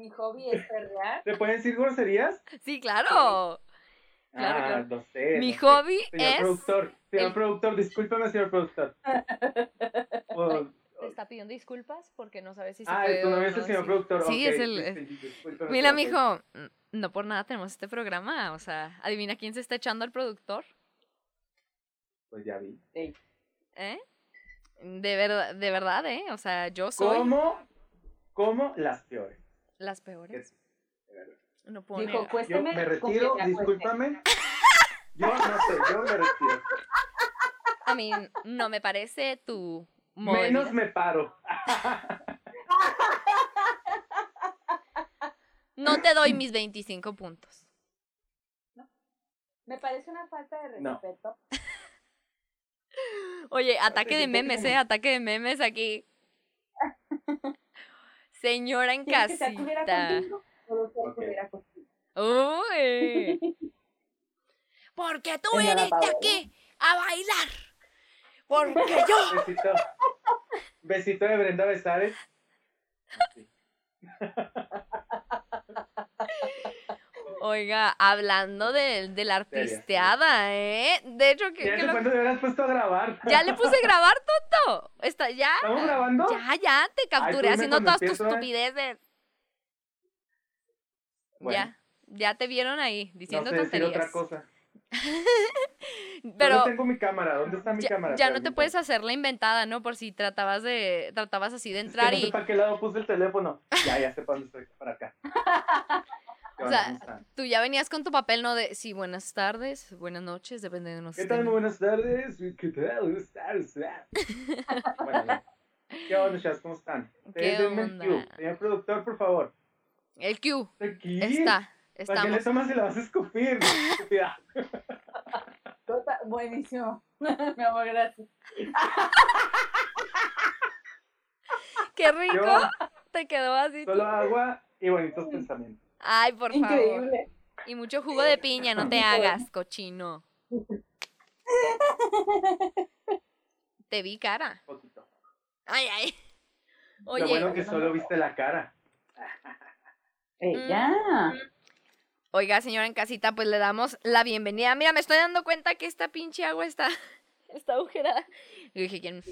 Mi hobby es perrear. ¿Te pueden decir groserías? Sí, claro. Claro, ah, claro. no sé. Mi no sé. hobby Señor es... productor, señor el- productor, discúlpame, señor productor. O- Te está pidiendo disculpas porque no sabes si se ah, puede tu o novio es el no señor productor. Sí, ok, es el- discúlpeme, discúlpeme, Mira, mijo, no por nada tenemos este programa. O sea, adivina quién se está echando al productor. Pues ya vi. Sí. ¿Eh? De verdad, de verdad, ¿eh? O sea, yo soy ¿Cómo? ¿Cómo las peores? Las peores. No puedo Dijo, negar. Yo cuésteme. me retiro, me acueste". discúlpame. Yo no sé, yo me retiro. A mí no me parece tu Menos me paro. No te doy mis 25 puntos. Me parece una falta de No. respeto. Oye, ataque de memes, no. ¿eh? Ataque de memes aquí. Señora en ¿Quieres que se acudiera casita. contigo? Uy. Porque tú Señora viniste aquí a bailar. Porque yo. Besito. Besito de Brenda Besares. Sí. Oiga, hablando de, de la artisteada, ¿eh? De hecho, que, ¿Ya que lo- te hubieras puesto a grabar? ya le puse a grabar, Toto. Está, ya. ¿Estamos grabando? Ya, ya, te capturé dime haciendo todas tus estupideces. Bueno, Ya, ya te vieron ahí no diciendo sé decir tonterías. otra cosa. Pero no tengo mi cámara. ¿Dónde está mi ya, cámara? ya no te puedes hacer la inventada, ¿no? Por si tratabas de tratabas así de entrar es que no sé y para qué lado puse el teléfono. Ya, ya sé para dónde estoy. Para acá. ¿Qué O sea, tú ya venías con tu papel, ¿no? De sí, buenas tardes, buenas noches, depende de ¿Qué tal? Muy nosotros. buenas tardes. ¿Qué tal? Bueno. ¿Qué onda, chavos? ¿Cómo están? ¿Qué Denme el onda? cue. Señor productor, por favor. El Q Aquí. está, ¿Para qué le estamos. tomas y la vas a escupir? Tota- Buenísimo. Mi amor, gracias. Qué rico. Yo Te quedó así. solo agua y bonitos pensamientos. Ay, por favor. Increíble. Y mucho jugo de piña, no te hagas, cochino. Te vi cara. Un poquito. Ay, ay. Lo bueno que solo viste la cara. Ella. oiga, señora en casita, pues le damos la bienvenida. Mira, me estoy dando cuenta que esta pinche agua está, está agujerada. Y dije, ¿quién,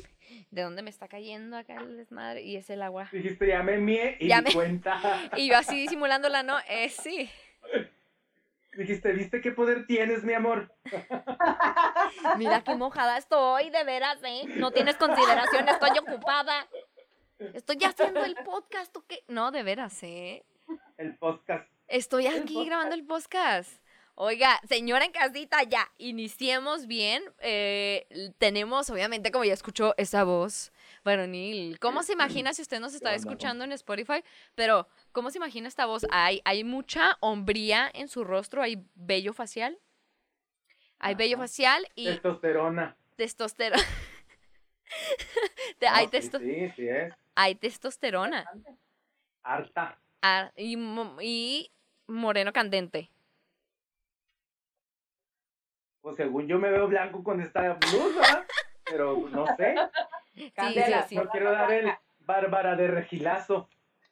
¿de dónde me está cayendo acá el desmadre? Y es el agua. Dijiste, ya me mié y Ya me- cuenta. Y yo así disimulándola, ¿no? Eh, sí. Dijiste, ¿viste qué poder tienes, mi amor? Mira qué mojada estoy, de veras, ¿eh? No tienes consideración, estoy ocupada. Estoy haciendo el podcast, ¿o qué? No, de veras, ¿eh? El podcast. Estoy El aquí podcast. grabando el podcast. Oiga, señora en casita, ya, iniciemos bien. Eh, tenemos, obviamente, como ya escuchó esa voz varonil. ¿Cómo se imagina si usted nos está ¿Qué onda, escuchando en Spotify? Pero, ¿cómo se imagina esta voz? Hay, hay mucha hombría en su rostro, hay vello facial. Hay vello facial y Testosterona. testosterona. Te- hay, sí, testo- sí, sí es. hay testosterona. Harta. Ah, y, y moreno candente. Pues según yo me veo blanco con esta blusa, pero no sé. Sí, Cámbiala, sí, sí. No quiero dar el bárbara de regilazo.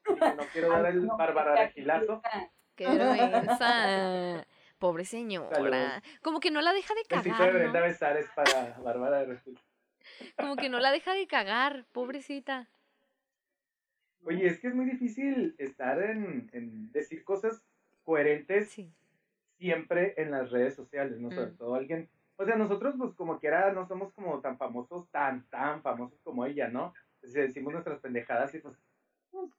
No quiero dar el bárbara de regilazo. Qué vergüenza. Pobre señora. Como que no la deja de de cagar, ¿no? Besares para Bárbara de regilazo. Como que no la deja de cagar, pobrecita. Oye, es que es muy difícil estar en, en decir cosas coherentes Sí. Siempre en las redes sociales, ¿no? Sobre Mm. todo alguien, o sea, nosotros pues como quiera no somos como tan famosos, tan, tan famosos como ella, ¿no? Si decimos nuestras pendejadas y pues, pues,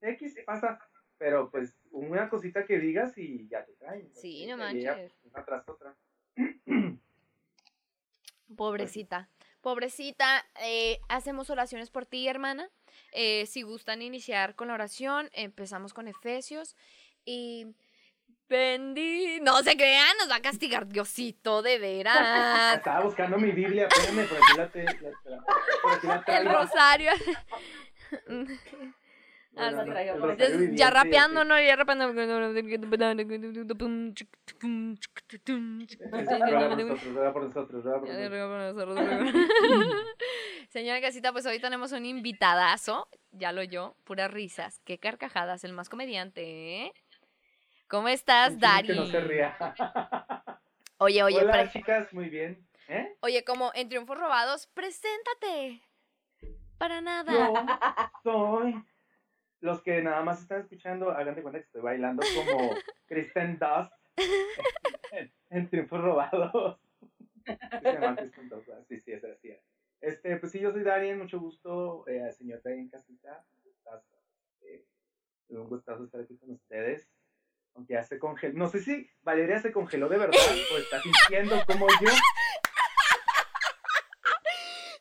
X pasa, pero pues una cosita que digas y ya te traen. Sí, no ella, manches. Una tras otra. Pobrecita. Pobrecita, eh, hacemos oraciones por ti, hermana. Eh, si gustan iniciar con la oración, empezamos con Efesios. Y bendí. No se crean, nos va a castigar Diosito, de veras. Estaba buscando mi Biblia, espérame, por aquí la, te, la- por aquí la El rosario. Ah, Bueno, no, el Rosario ya y así. rapeando, ¿no? Ya rapeando. Señora Casita, pues hoy tenemos un invitadazo, ya lo yo, puras risas, qué carcajadas, el más comediante, ¿eh? ¿Cómo estás, Dari? Que no se ría. Oye, oye, Hola, pre- chicas, muy bien. ¿Eh? oye, como en Triunfos Robados, preséntate. Para nada. Yo soy. Los que nada más están escuchando, hagan de cuenta que estoy bailando como Kristen Dust en, en Triunfos Robados. Sí, sí, es así. Este, pues sí, yo soy Darien, mucho gusto, eh, señor Darien Casita. Un gustazo, eh, un gustazo estar aquí con ustedes. Aunque ya se congeló. No sé si Valeria se congeló de verdad o está sintiendo como yo.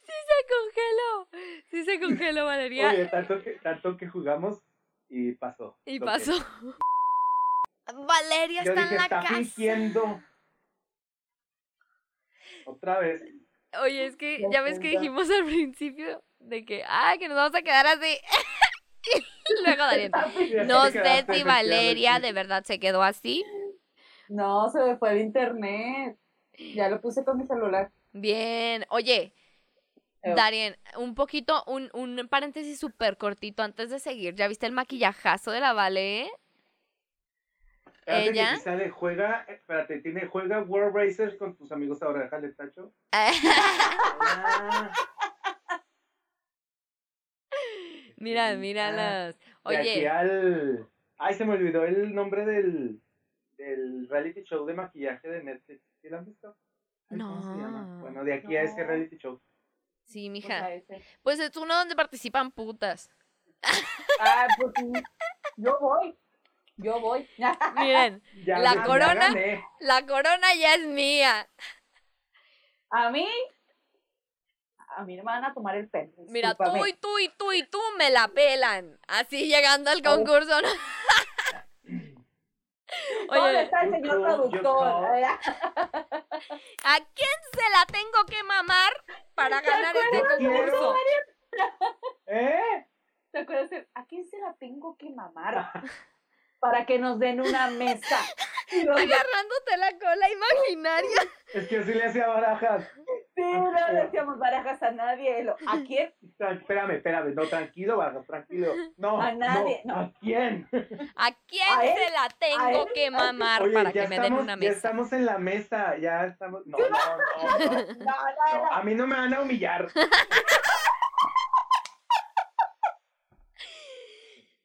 Sí se congeló. Sí se congeló, Valeria. Oye, tanto que, tanto que jugamos y pasó. y que- pasó. Valeria Yo está dije, en la está casa. fingiendo. Otra vez. Oye, es que Ya ves que dijimos al principio de que, ay, que nos vamos a quedar así. luego Darien. Ya No sé si Valeria de verdad se quedó así. No, se me fue el internet. Ya lo puse con mi celular. Bien. Oye. Darien, un poquito, un, un paréntesis súper cortito antes de seguir. ¿Ya viste el maquillajazo de la Vale? Que ella. aquí sale, juega, espérate, tiene, juega World Racers con tus amigos ahora, déjale tacho. Ah, mira, Ah, míralas. de aquí Oye, al... Ay, se me olvidó el nombre del, del reality show de maquillaje de Netflix. ¿Sí lo han visto? Ay, ¿Cómo se llama? No. Bueno, de aquí a ese reality show. sí, O mija. sea, ese. Pues es uno donde participan putas. Ah, pues sí. Yo voy. Yo voy. Miren, Ya, La ya corona. la corona ya es mía. A mí. A mí no me van a tomar el pelo. Mira, tú y tú y tú y tú me la pelan. Así llegando al Oh. concurso. ¿no? ¿Dónde Oye, está el señor productor? ¿a quién se la tengo que mamar para ganar este concurso? ¿Eh? ¿Te acuerdas? de, ¿A quién se la tengo que mamar? Para que nos den una mesa. Agarrándote la cola imaginaria. Es que así le hacía barajas. No le decíamos barajas a nadie. Lo- ¿A quién? Tran- Espérame, espérame, no, tranquilo, barajas, tranquilo. No, A nadie, no, no. ¿a quién? ¿A quién ¿A él? se la ¿A tengo él? que mamar Oye, para ya que me den una Ya mesa? estamos en la mesa, ya estamos. No, no, no, no, No, no, no, no. A mí no me van a humillar.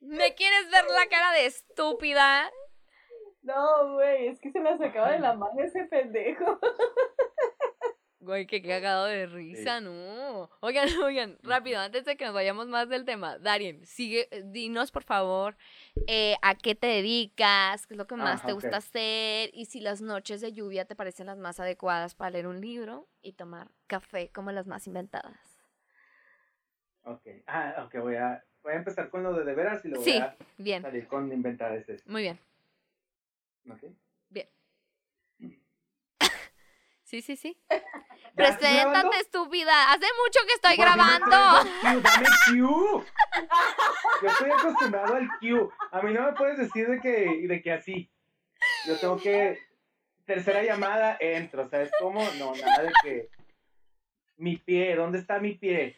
¿Me quieres ver la cara de estúpida? No, güey, es que se la sacaba de la mano ese pendejo. Güey, qué cagado de risa, no. Oigan, oigan, rápido, antes de que nos vayamos más del tema, Darien, sigue, eh, dinos por favor eh, a qué te dedicas, qué es lo que más Ajá, te gusta hacer y si las noches de lluvia te parecen las más adecuadas para leer un libro y tomar café como las más inventadas. Ok, ah, ok, voy a, voy a empezar con lo de de veras y luego Sí. voy a Bien, salir con inventar ese. muy bien. ¿Ok? Sí, sí, sí. ¿Ya estás Preséntate, estúpida. Hace mucho que estoy grabando. Dame Q. Yo estoy acostumbrado al Q. A mí no me puedes decir de que, de que así. Yo tengo que. Tercera llamada, entro. ¿Sabes cómo? No, nada de que. Mi pie, ¿dónde está mi pie?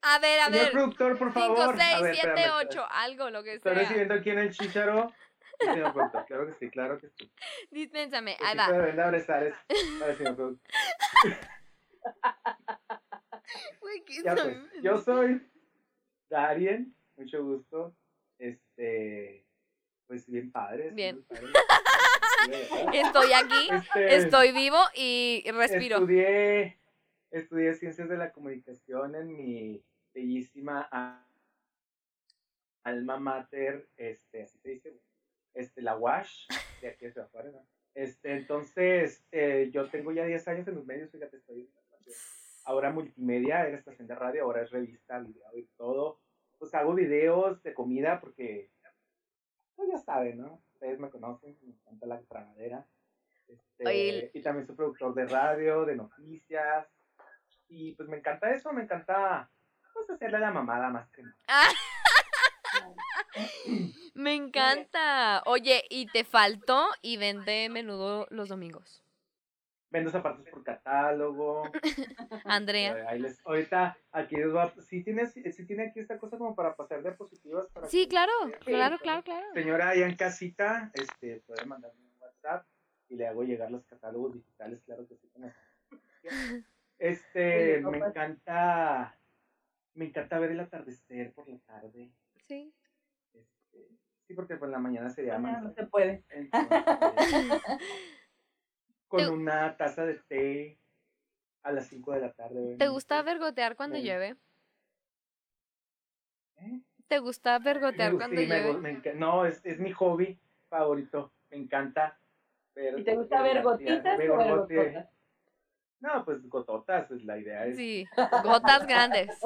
A ver, a Señor ver. productor, por favor. 5, A 6, ver, 7, espérame, 8, algo, lo que Estoy sea. recibiendo aquí en el chicharo. Señor productor, claro que sí, claro que sí. Dispénsame, El ahí va. de venda Brezares. Vale, señor productor. Güey, ¿qué Ya pues, yo soy Darien, mucho gusto. Este, pues bien padre. Bien. padre. Estoy aquí, Este, estoy vivo y respiro. Estudié, estudié ciencias de la comunicación en mi bellísima alma mater, este, así se dice, este, la WASH, de aquí hacia afuera, ¿no? Este, entonces, eh, yo tengo ya 10 años en los medios, fíjate, estoy en la radio. ahora multimedia, era estación de radio, ahora es revista, video y todo. Pues hago videos de comida porque, pues ya saben, ¿no? Ustedes me conocen, me encanta la tragadera. Este, Oye, y también soy productor de radio, de noticias. Y pues me encanta eso, me encanta pues hacerle la mamada más que nada. Me encanta. Oye, y te faltó y vende menudo los domingos. Vendo zapatos por catálogo. Andrea. Ahí les- ahorita aquí les va. Sí tiene, sí tiene aquí esta cosa como para pasar diapositivas. Para Sí, claro, Sí, claro, sí. claro, claro. Señora, allá en casita, este, puede mandarme un WhatsApp y le hago llegar los catálogos digitales, claro que sí. Este, me encanta, me encanta ver el atardecer por la tarde. Sí. Sí, porque por la mañana sería Mañana no se puede. Entonces, con ¿Te- una taza de té a las 5 de la tarde. ¿Te gusta vergotear cuando llueve? ¿Eh? ¿Te gusta vergotear cuando sí, llueve? me no, es, es mi hobby favorito. Me encanta. ver- ¿Y te gusta ver gotitas ver o ver gote- gototas? No, pues gototas, pues la idea es Sí, gotas grandes.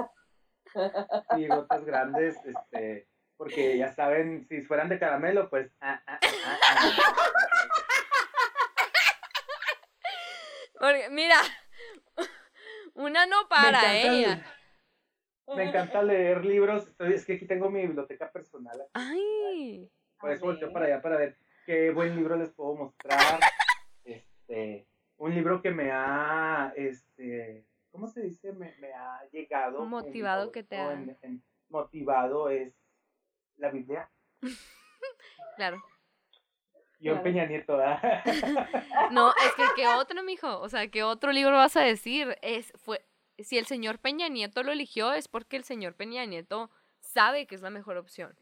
sí, gotas grandes, este, porque ya saben, si fueran de caramelo, pues ah, ah, ah, ah, Porque, mira, una no para, me encanta, ¿eh? Me encanta leer libros, estoy- es que aquí tengo mi biblioteca personal, Ay, por eso volteo para allá para ver qué buen libro les puedo mostrar. Este, un libro que me ha, este, ¿cómo se dice? Me, me ha llegado. Motivado que te ha- en- en- motivado es la Biblia. claro. Yo Claro. Peña Nieto, ¿verdad? No, es que ¿qué otro, mijo? O sea, ¿qué otro libro vas a decir? Es, fue, si el señor Peña Nieto lo eligió, es porque el señor Peña Nieto sabe que es la mejor opción.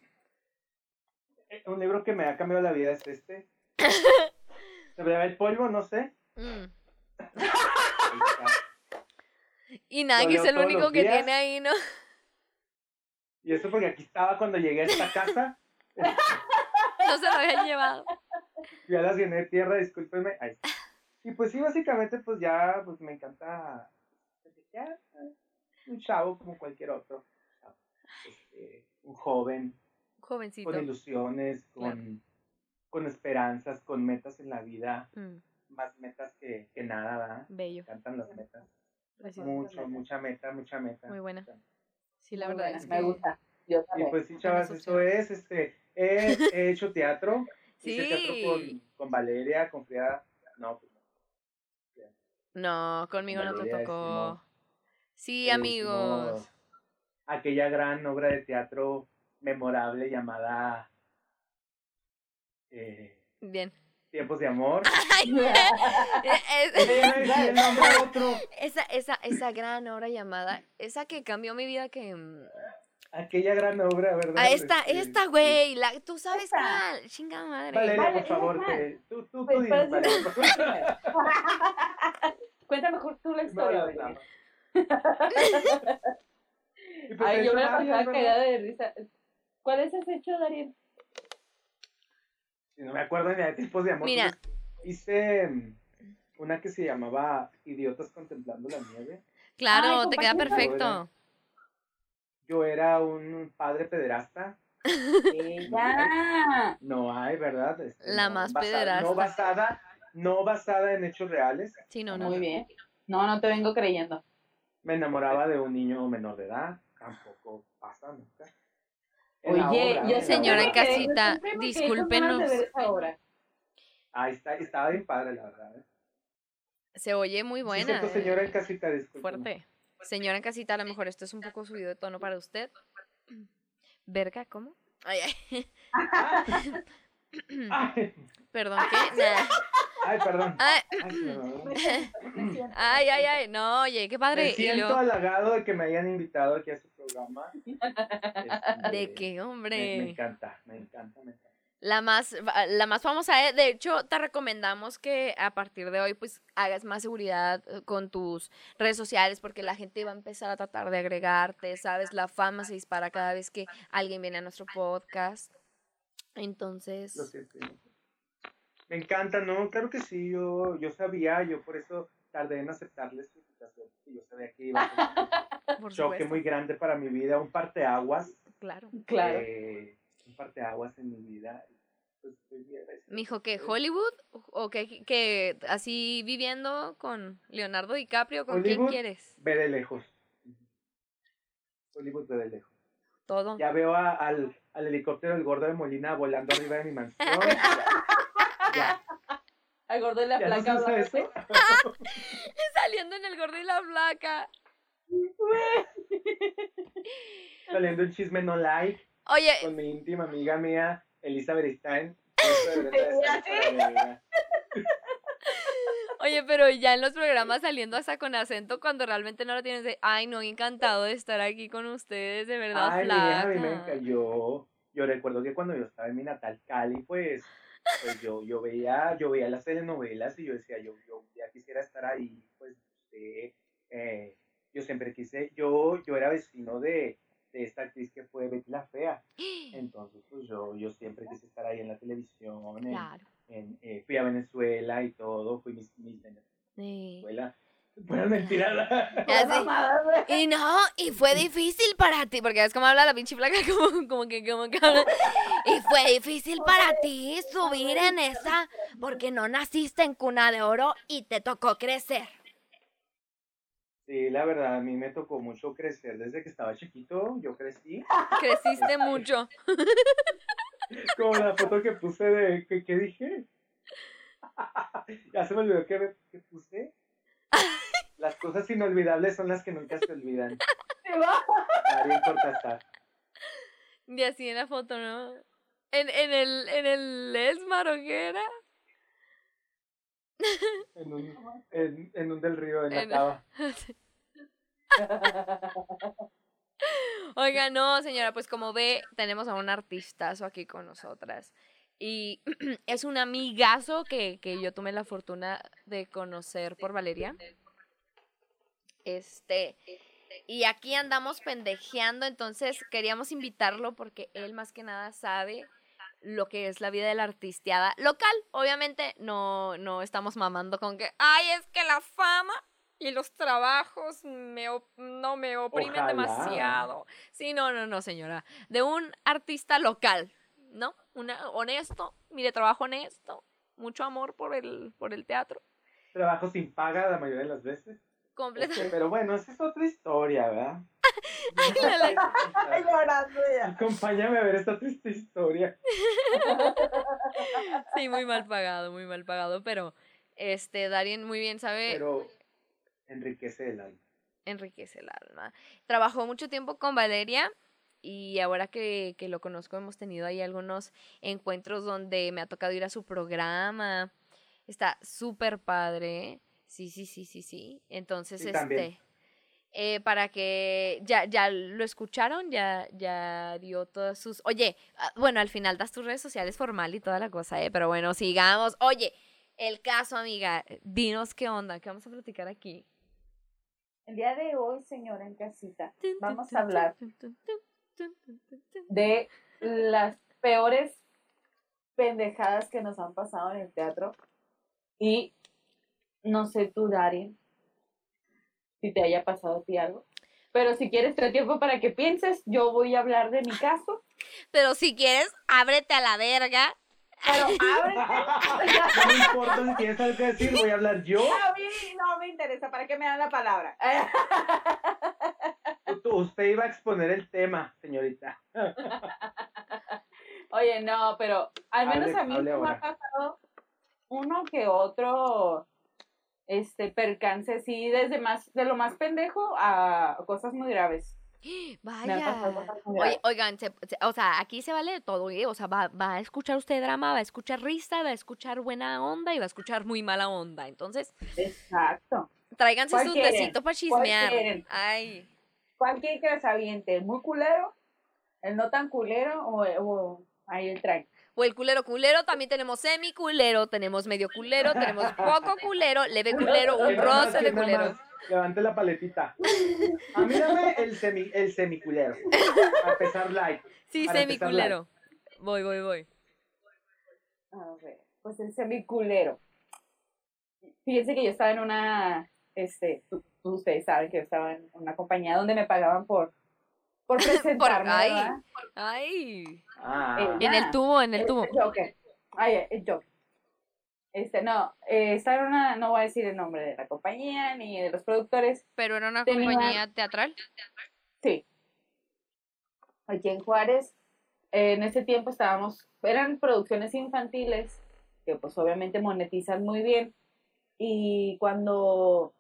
un libro que me ha cambiado la vida es este. Se ve el polvo, no sé. Mm. Y que es el único que días. tiene ahí, ¿no? Y eso porque aquí estaba cuando llegué a esta casa. No se lo habían llevado. Ya las llené de tierra, discúlpenme. Ahí está. Y pues sí, básicamente, pues ya, pues me encanta. ya, un chavo como cualquier otro. Este, un joven, Jovencito. con ilusiones, con, con esperanzas, con metas en la vida. Mm, Más metas que, que nada, ¿verdad? Me bello. encantan las metas. precioso. Mucho, mucha meta, mucha meta. Muy buena. mucha. Sí, la verdad buena, es Me gusta. Yo Y también. pues sí, chavas, eso es, este, he, he hecho teatro. Hice Sí. teatro con, con Valeria, con Frida. No, pues no. No, conmigo no te tocó. Sí, eh, amigos. Aquella gran obra de teatro memorable llamada eh, Bien. Tiempos de Amor. Ay, es- esa, esa, esa gran obra llamada, esa que cambió mi vida que... mm, Aquella gran obra, ¿verdad? A esta, Este, esta, sí. güey, la, tú sabes Esta. cuál, chinga madre. Valeria, Vale, por favor, es que, tú, tú, tú Pues, favor. Cuenta mejor tú la historia. No, no. Pues Ay, yo me la cagada de risa. ¿Cuáles has hecho, Darien? Si no me acuerdo ni de tipos de amor. Mira. hice mm, una que se llamaba Idiotas contemplando la nieve. Claro, Ay, te queda perfecto. Yo era un padre pederasta. Ella. No hay, ¿verdad? Este, La no, más basada- pederasta. No basada, no basada en hechos reales. Sí, no, no. Muy bien. No, no te vengo creyendo. Me enamoraba de un niño menor de edad. Tampoco pasa nunca. Oye, yo Señora en casita, discúlpenos. Ahí está, estaba bien padre, la verdad. ¿eh? Se oye muy Sí, buena. cierto, señora en casita, disculpe. Fuerte. Señora en casita, a lo mejor esto es un poco subido de tono para usted. Verga, ¿cómo? Ay, ay. Ay, Perdón, ¿qué? Ay, perdón. Ay, Ay, perdón. ay, ay, ay. No, oye, qué padre. Me Y siento halagado de que me hayan invitado aquí a su programa. Este, ¿De qué, Me, hombre? me encanta, me encanta, me encanta. La más, la más famosa, eh, de hecho, te recomendamos que a partir de hoy, pues, hagas más seguridad eh, con tus redes sociales, porque la gente va a empezar a tratar de agregarte, ¿sabes? La fama se dispara cada vez que alguien viene a nuestro podcast. Lo Entonces, siento. Me encanta, ¿no? Claro que sí, yo, yo sabía, yo por eso tardé en aceptarles su invitación, porque yo sabía que iba a por choque supuesto, muy grande para mi vida, un parteaguas, claro. Claro. eh, un parteaguas en mi vida. Pues, agradecido. Mijo, ¿qué? Sí. ¿Hollywood? ¿O qué, que así viviendo con Leonardo DiCaprio? ¿Con quién quieres? Ve de lejos. Hollywood ve de lejos. Todo. Ya veo a- al, al helicóptero del gordo de Molina volando arriba de mi mansión. Ya, Al gordo de la no placa. eso. Saliendo en el gordo y la flaca. Saliendo un chisme no like Oye, con mi íntima amiga mía, Elizabeth Stein. Oye, pero ya en los programas saliendo hasta con acento cuando realmente no lo tienes de, ay, no, encantado de estar aquí con ustedes, de verdad, Ay, mi vieja, a mí me flaca. encayó. Yo recuerdo que cuando yo estaba en mi natal Cali, pues, pues yo, yo veía, yo veía las telenovelas y yo decía, yo, yo ya quisiera estar ahí, pues, usted, eh, yo siempre quise, yo, yo era vecino de, de esta actriz que fue Betty la Fea, entonces, pues, yo, yo siempre quise estar ahí en la televisión, en, Claro. en, eh, fui a Venezuela y todo, fui mis, mis Sí. Venezuela, Ya sé. Mamadas, güey. Y no, y fue difícil para ti, porque es como habla la pinche flaca, como, como que, como que habla. Y fue difícil para ti subir en esa, porque no naciste en cuna de oro y te tocó crecer. Sí, la verdad, a mí me tocó mucho crecer desde que estaba chiquito, yo crecí. Creciste mucho. Como la foto que puse de. ¿Qué, qué dije? ya se me olvidó que, que puse. Las cosas inolvidables son las que nunca se olvidan. Se va. Ariel Cortázar. Y así en la foto, ¿no? En, en el, en el Esmar, ¿o qué era? En un, en, en un del río, en la En- cava. Oiga, no, señora, pues como ve, tenemos a un artistazo aquí con nosotras. Y es un amigazo que, que yo tuve la fortuna de conocer por Valeria. Este, y aquí andamos pendejeando, entonces queríamos invitarlo porque él más que nada sabe lo que es la vida de la artisteada local. Obviamente no, no estamos mamando con que, ay, es que la fama y los trabajos me, op- no me oprimen Ojalá. demasiado. Sí, no, no, no, señora. De un artista local, ¿no? Una, honesto, mire, trabajo honesto, mucho amor por el, por el teatro. Trabajo sin paga la mayoría de las veces. Completo. Este, pero bueno, esa es otra historia, ¿verdad? Ay, llorando ya. Acompáñame a ver esta triste historia. Sí, muy mal pagado, muy mal pagado, pero este, Darien muy bien sabe, Pero enriquece el alma. enriquece el alma. Trabajó mucho tiempo con Valeria y ahora que, que lo conozco hemos tenido ahí algunos encuentros donde me ha tocado ir a su programa. Está súper padre. Sí, sí, sí, sí, sí. Entonces, Sí, este... también. Eh, para que ya, ya lo escucharon, ya, ya dio todas sus. Oye, ah, bueno, al final das tus redes sociales formal y toda la cosa, ¿eh? Pero bueno, sigamos. Oye, el caso, amiga, dinos qué onda, qué vamos a platicar aquí. El día de hoy, señora en casita, vamos a hablar de las peores pendejadas que nos han pasado en el teatro. Y no sé tú, Dari, si te haya pasado a ti algo. Pero si quieres tener tiempo para que pienses, yo voy a hablar de mi caso. Pero si quieres, ábrete a la verga. Pero ábrete. No me importa si tienes algo que decir, voy a hablar yo. A mí no me interesa. ¿Para qué me dan la palabra? Usted iba a exponer el tema, señorita. Oye, no, pero al menos Hable- a mí me ha pasado uno que otro este percance, sí, desde más, de lo más pendejo a cosas muy graves. Vaya. Oye, oigan, se- se- o sea, aquí se vale de todo, ¿eh? O sea, va, va a escuchar usted drama, va a escuchar risa, va a escuchar buena onda y va a escuchar muy mala onda. Entonces, Exacto. tráiganse ¿Cuál su quieren? tecito para ¿Cuál chismear. quieren? Ay. Cualquier que se aviente, el muy culero, el no tan culero o, o ahí el trae. O el culero culero, también tenemos semi culero, tenemos medio culero, tenemos poco culero, leve culero, un ¿Quién nada más, roce de culero. Levante la paletita. A mí dame el, semi, el semiculero. A empezar light. Sí, para semi empezar culero. Voy, voy, voy. A ver, pues el semiculero. Fíjense que yo estaba en una, este, ustedes saben que yo estaba en una compañía donde me pagaban por, por presentarme, ay. ¿verdad? Ay. Ah, En el tubo, en el El- tubo. el Joker. Ay, el Joker. Este, no, eh, estaba en una, no voy a decir el nombre de la compañía ni de los productores, Pero era una Tenía- compañía teatral. sí. Aquí en Juárez, en ese tiempo estábamos, eran producciones infantiles, que pues obviamente monetizan muy bien. Y cuando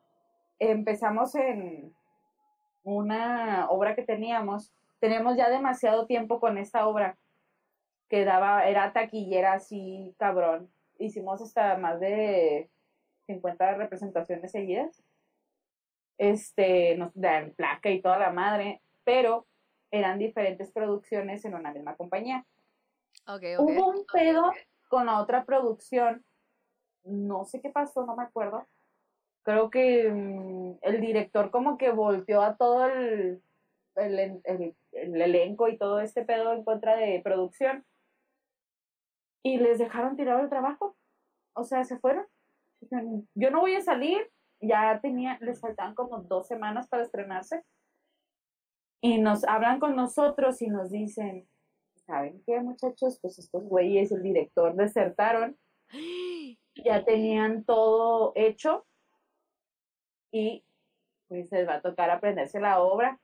empezamos en una obra que teníamos, teníamos ya demasiado tiempo con esta obra, que daba, era taquillera así, cabrón. Hicimos hasta más de 50 representaciones seguidas. Este, nos dan placa y toda la madre, pero eran diferentes producciones en una misma compañía. Ok, ok. Hubo un pedo con la otra producción, no sé qué pasó, no me acuerdo. Creo que mm, el director como que volteó a todo el, el, el- el elenco y todo este pedo en contra de producción y les dejaron tirado el trabajo. O sea, se fueron. Yo no voy a salir. Ya tenía, les faltaban como dos semanas para estrenarse. Y nos hablan con nosotros y nos dicen, ¿saben qué, muchachos? Pues estos güeyes, el director, desertaron. Ya tenían todo hecho. Y pues les va a tocar aprenderse la obra.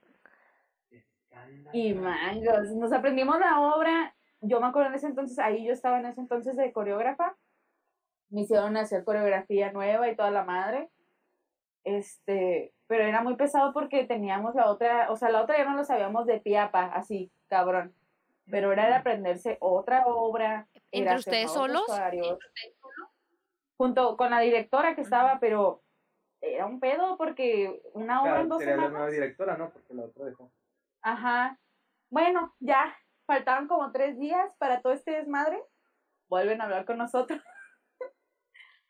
Y mangos, nos aprendimos la obra. Yo me acuerdo en ese entonces, ahí yo estaba en ese entonces de coreógrafa. Me hicieron hacer coreografía nueva y toda la madre. Este, pero era muy pesado porque teníamos la otra, o sea, la otra ya no lo sabíamos de pie a pa, así, cabrón. Pero era de aprenderse otra obra. ¿Entre ustedes solos? Junto con la directora que estaba, pero era un pedo porque una obra en Claro, dos sería la semanas. nueva directora, ¿no? Porque la otra dejó. Ajá. Bueno, ya faltaban como tres días para todo este desmadre. Vuelven a hablar con nosotros.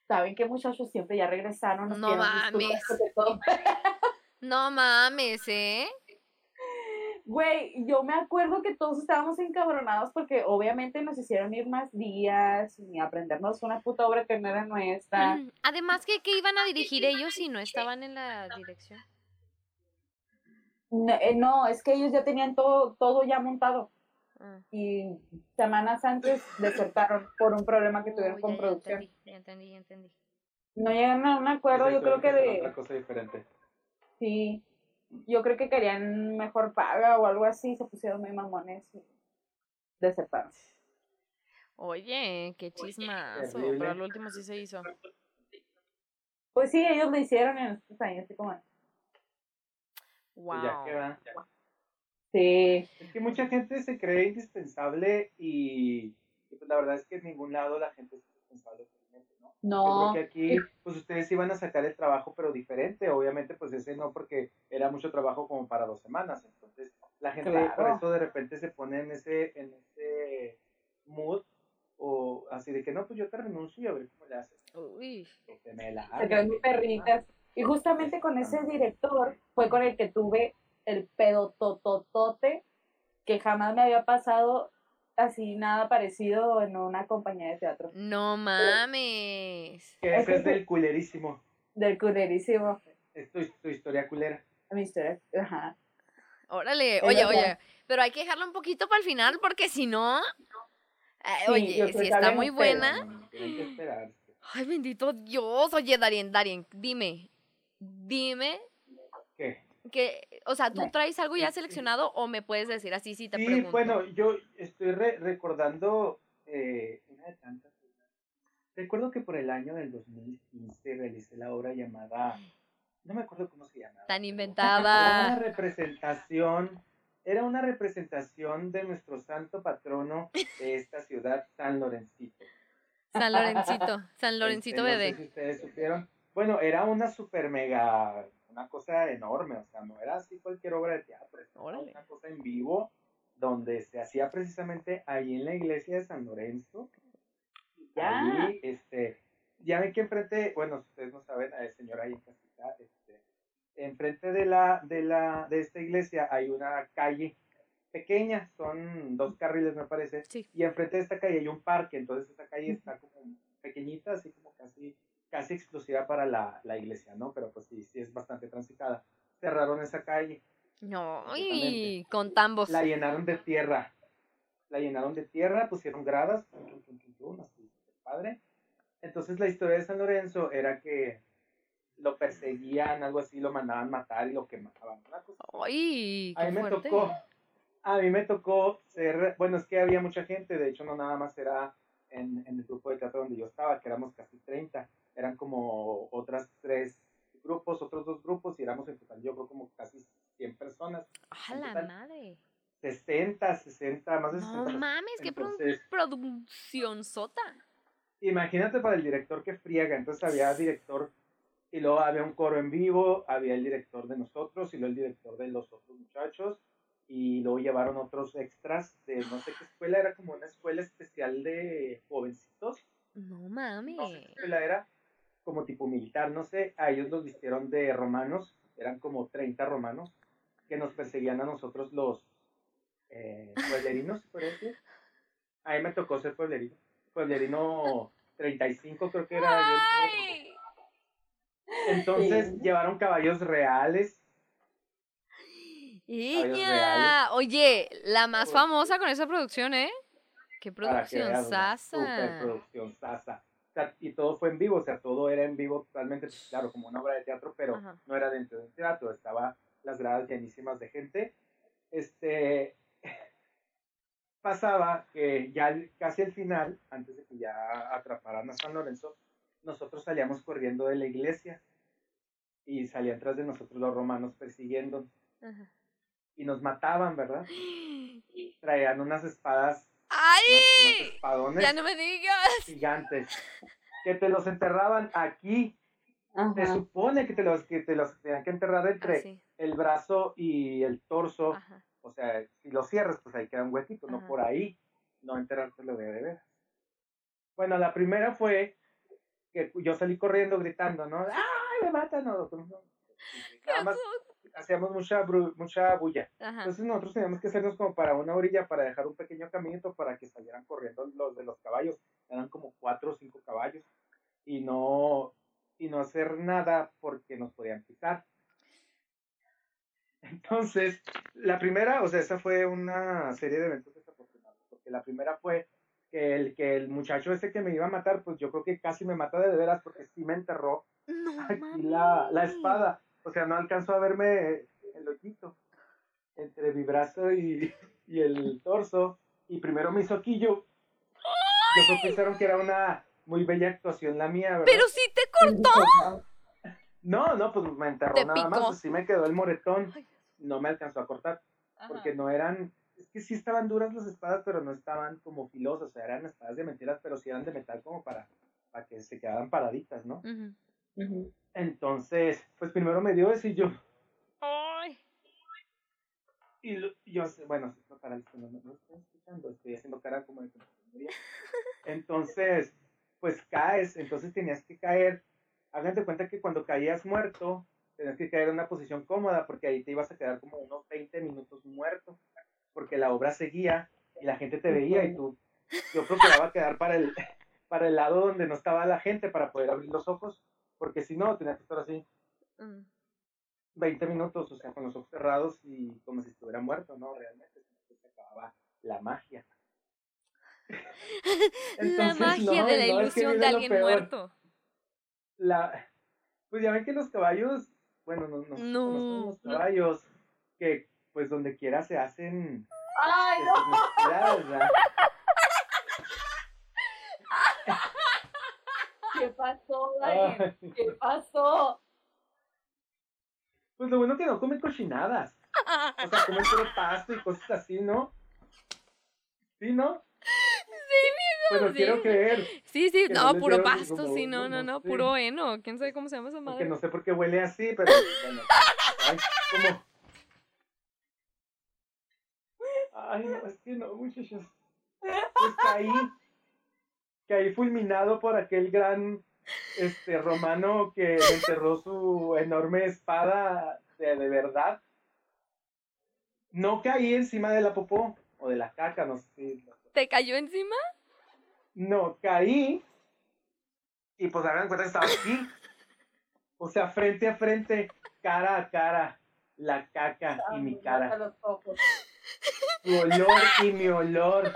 Saben que muchachos siempre ya regresaron. nos No mames. todo- No mames, ¿eh? Güey, yo me acuerdo que todos estábamos encabronados porque obviamente nos hicieron ir más días y aprendernos una puta obra que no era nuestra. Mm, Además que, que iban a dirigir ellos si no estaban en la dirección. No, eh, no, es que ellos ya tenían todo, todo ya montado. Y semanas antes desertaron por un problema que tuvieron ya, con ya producción. entendí, ya entendí, ya entendí. No llegaron a un acuerdo, yo creo que de... Otra cosa diferente. Sí, yo creo que querían mejor paga o algo así, se pusieron muy mamones y desertaron. Oye, qué chismazo. Pero al último sí se hizo. Pues sí, ellos lo hicieron en estos años, así como, Pues ya Wow. queda. Sí, Es que mucha gente se cree indispensable y, y, pues la verdad es que en ningún lado la gente es indispensable ¿no? no, Yo creo que aquí, pues ustedes iban a sacar el trabajo, pero diferente. Obviamente, pues ese no, porque era mucho trabajo como para dos semanas. Entonces, la gente por Claro. eso de repente se pone en ese, en ese mood, o así de que no, pues yo te renuncio y a ver cómo le haces. Uy. Que me la se quedan muy perritas. Y justamente con ese director fue con el que tuve el pedo tototote que jamás me había pasado así nada parecido en una compañía de teatro. No mames. Que ese es del culerísimo. Del culerísimo. Es tu, tu historia culera. Mi historia. Ajá. Órale, Es oye, oye, pero hay que dejarlo un poquito para el final porque si no, eh, Sí, oye, si está muy buena. No, que esperarse. Ay, bendito Dios. Oye, Darien, Darien, dime, dime ¿Qué? Que, o sea, ¿tú traes algo ya seleccionado o me puedes decir así si te Sí, pregunto? bueno, yo estoy re- recordando eh, una de tantas. Recuerdo que por el año del 2015 realicé la obra llamada, no me acuerdo cómo se llamaba. Tan pero Era una inventada. representación, era una representación de nuestro santo patrono de esta ciudad, San Lorencito. San Lorencito, San Lorencito Este, no bebé. sé si ustedes supieron. Bueno, era una super mega, una cosa enorme, o sea, no era así cualquier obra de teatro, era una cosa en vivo donde se hacía precisamente ahí en la iglesia de San Lorenzo. Ya. Ahí, este, ya ven que enfrente, bueno, si ustedes no saben, el señor ahí en casita, este, enfrente de la, de la, de esta iglesia hay una calle pequeña, son dos carriles me parece, Sí. y enfrente de esta calle hay un parque, entonces esta calle está como pequeñita, así como casi, casi exclusiva para la, la iglesia, ¿no? Pero pues sí, sí es bastante transitada. Cerraron esa calle, No, y con tambos. la llenaron de tierra, la llenaron de tierra, pusieron gradas, tum, tum, tum, tum, tum, así, súper padre. Entonces la historia de San Lorenzo era que lo perseguían, algo así, lo mandaban matar y lo quemaban. Ay, A qué mí me tocó, A mí me tocó ser, bueno, es que había mucha gente, de hecho no nada más era en, en el grupo de teatro donde yo estaba, que éramos casi 30, eran como otras tres grupos, otros dos grupos, y éramos en total, yo creo como casi 100 personas. ¡A la total. madre! 60, 60, más de 60. No mames, qué producción sota. Imagínate para el director que friega, entonces había director y luego había un coro en vivo, había el director de nosotros y luego el director de los otros muchachos y luego llevaron otros extras de no sé qué escuela, era como una escuela especial de jovencitos, No no sé mames. qué escuela era, como tipo militar, no sé, a ellos los vistieron de romanos, eran como 30 romanos que nos perseguían a nosotros los eh, pueblerinos, podría decir. A mí me tocó ser pueblerino. Pueblerino 35 creo que era. ¡Ay! Entonces Sí. llevaron caballos reales. ¡Iña! Oye, la más Por- famosa con esa producción, ¿eh? ¡Qué producción sasa! Superproducción sasa. Sea, y todo fue en vivo, o sea, todo era en vivo totalmente, claro, como una obra de teatro, pero Ajá. no era dentro del teatro, estaba las gradas llenísimas de gente. Este pasaba que ya casi al final, antes de que ya atraparan a San Lorenzo, nosotros salíamos corriendo de la iglesia y salían tras de nosotros los romanos persiguiendo Ajá. y nos mataban, ¿verdad? Traían unas espadas, ¡Ay! espadones ¡Ya no me digas! gigantes que te los enterraban aquí. Se Ajá. supone que te los que te los tenían que enterrar entre Así. el brazo y el torso. Ajá. O sea, si lo cierras, pues ahí queda un huequito, no por ahí, no enterrártelo de de veras. Bueno, la primera fue que yo salí corriendo gritando, ¿no? ¡Ay, me matan! No, no, no. Nada más hacíamos mucha, mucha bulla. Ajá. Entonces nosotros teníamos que hacernos como para una orilla para dejar un pequeño caminito para que salieran corriendo los de los caballos. Eran como cuatro o cinco caballos. Y no, y no hacer nada porque nos podían pisar. Entonces, la primera, o sea, esa fue una serie de eventos desafortunados. Porque la primera fue que el, que el muchacho ese que me iba a matar, pues yo creo que casi me mata de veras porque sí me enterró No aquí la, la espada. O sea, no alcanzó a verme el ojito entre mi brazo y, y el torso. Y primero me hizo aquí yo. Yo creo que pensaron que era una muy bella actuación la mía, ¿verdad? Pero sí te cortó. No, no, pues me enterró Te nada más. Pues sí me quedó el moretón. No me alcanzó a cortar. Ajá. Porque no eran. Es que sí estaban duras las espadas, pero no estaban como filosas. O sea, eran espadas de mentiras, pero sí eran de metal como para, para que se quedaran paraditas, ¿no? Entonces, pues primero me dio eso y yo. Ay. Y lo- yo, bueno, no, para los que no, están escuchando, estoy haciendo cara como de que me. Entonces, pues caes, entonces tenías que caer. Hagan de cuenta que cuando caías muerto, tenías que caer en una posición cómoda, porque ahí te ibas a quedar como unos 20 minutos muerto, porque la obra seguía y la gente te veía y tú, yo procuraba quedar para el, para el lado donde no estaba la gente para poder abrir los ojos, porque si no, tenías que estar así. Mm. 20 minutos, o sea, con los ojos cerrados y como si estuviera muerto, ¿no? Realmente se se acababa la magia. La magia no, de la no, es que ilusión de alguien muerto. La, pues ya ven que los caballos, bueno, no, no, No. los caballos, que pues donde quiera se hacen ¡Ay, de no! sus necesidades, ¿verdad? ¿Qué pasó, Dani? Ay, ¿Qué pasó? Pues lo bueno que no comen cochinadas. O sea, comen puro pasto y cosas así, ¿no? ¿Sí, no? Pues lo sí. quiero creer. Sí, sí, Que no, puro pasto, como- sí, no, no, no, puro heno. ¿Quién sabe cómo se llama esa madre? no sé por qué huele así, pero bueno. Ay, como. Ay, no, es que no, muchachos. Pues caí. Caí fulminado por aquel gran este romano que enterró su enorme espada de, de verdad. No caí encima de la popó o de la caca, no sé si. ¿Te cayó encima? No, caí y pues hagan cuenta que estaba aquí. O sea, frente a frente, cara a cara, la caca y mi cara. Tu olor y mi olor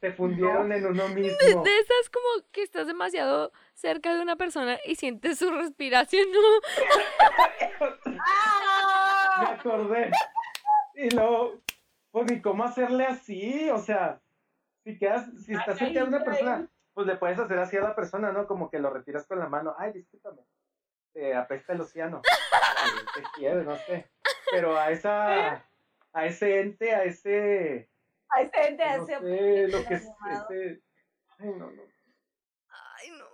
se fundieron en uno De, mismo. de esas como que estás demasiado cerca de una persona y sientes su respiración, ¿no? Me acordé. Y luego, pues ni cómo hacerle así, o sea, si quedas, si estás Acá cerca de una ahí, persona, pues le puedes hacer así a la persona, ¿no? Como que lo retiras con la mano, ay, discúlpame, te apesta el océano, te, te quiere, no sé, pero a esa, a ese ente, a ese, A ese ente, a no ese sé, lo que es, ay, no, no. Ay, no,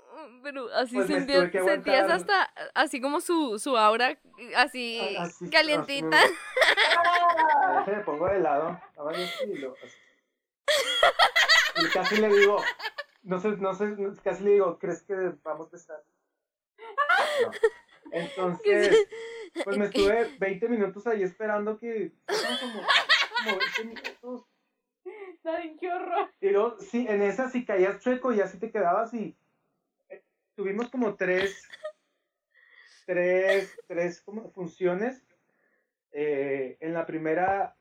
pero así Pues sentías, sentías hasta así como su, su aura, así Ah, así, calientita. así, A veces me pongo de lado, nada más así, y lo- así. Y casi le digo, no sé, no sé, casi le digo, ¿crees que vamos a estar? No. Entonces, pues me estuve 20 minutos ahí esperando que, como, como 20 minutos. Ay, qué horror. Y luego, sí, en esa si caías chueco y así te quedabas y eh, tuvimos como tres, tres, tres como funciones. Eh, en la primera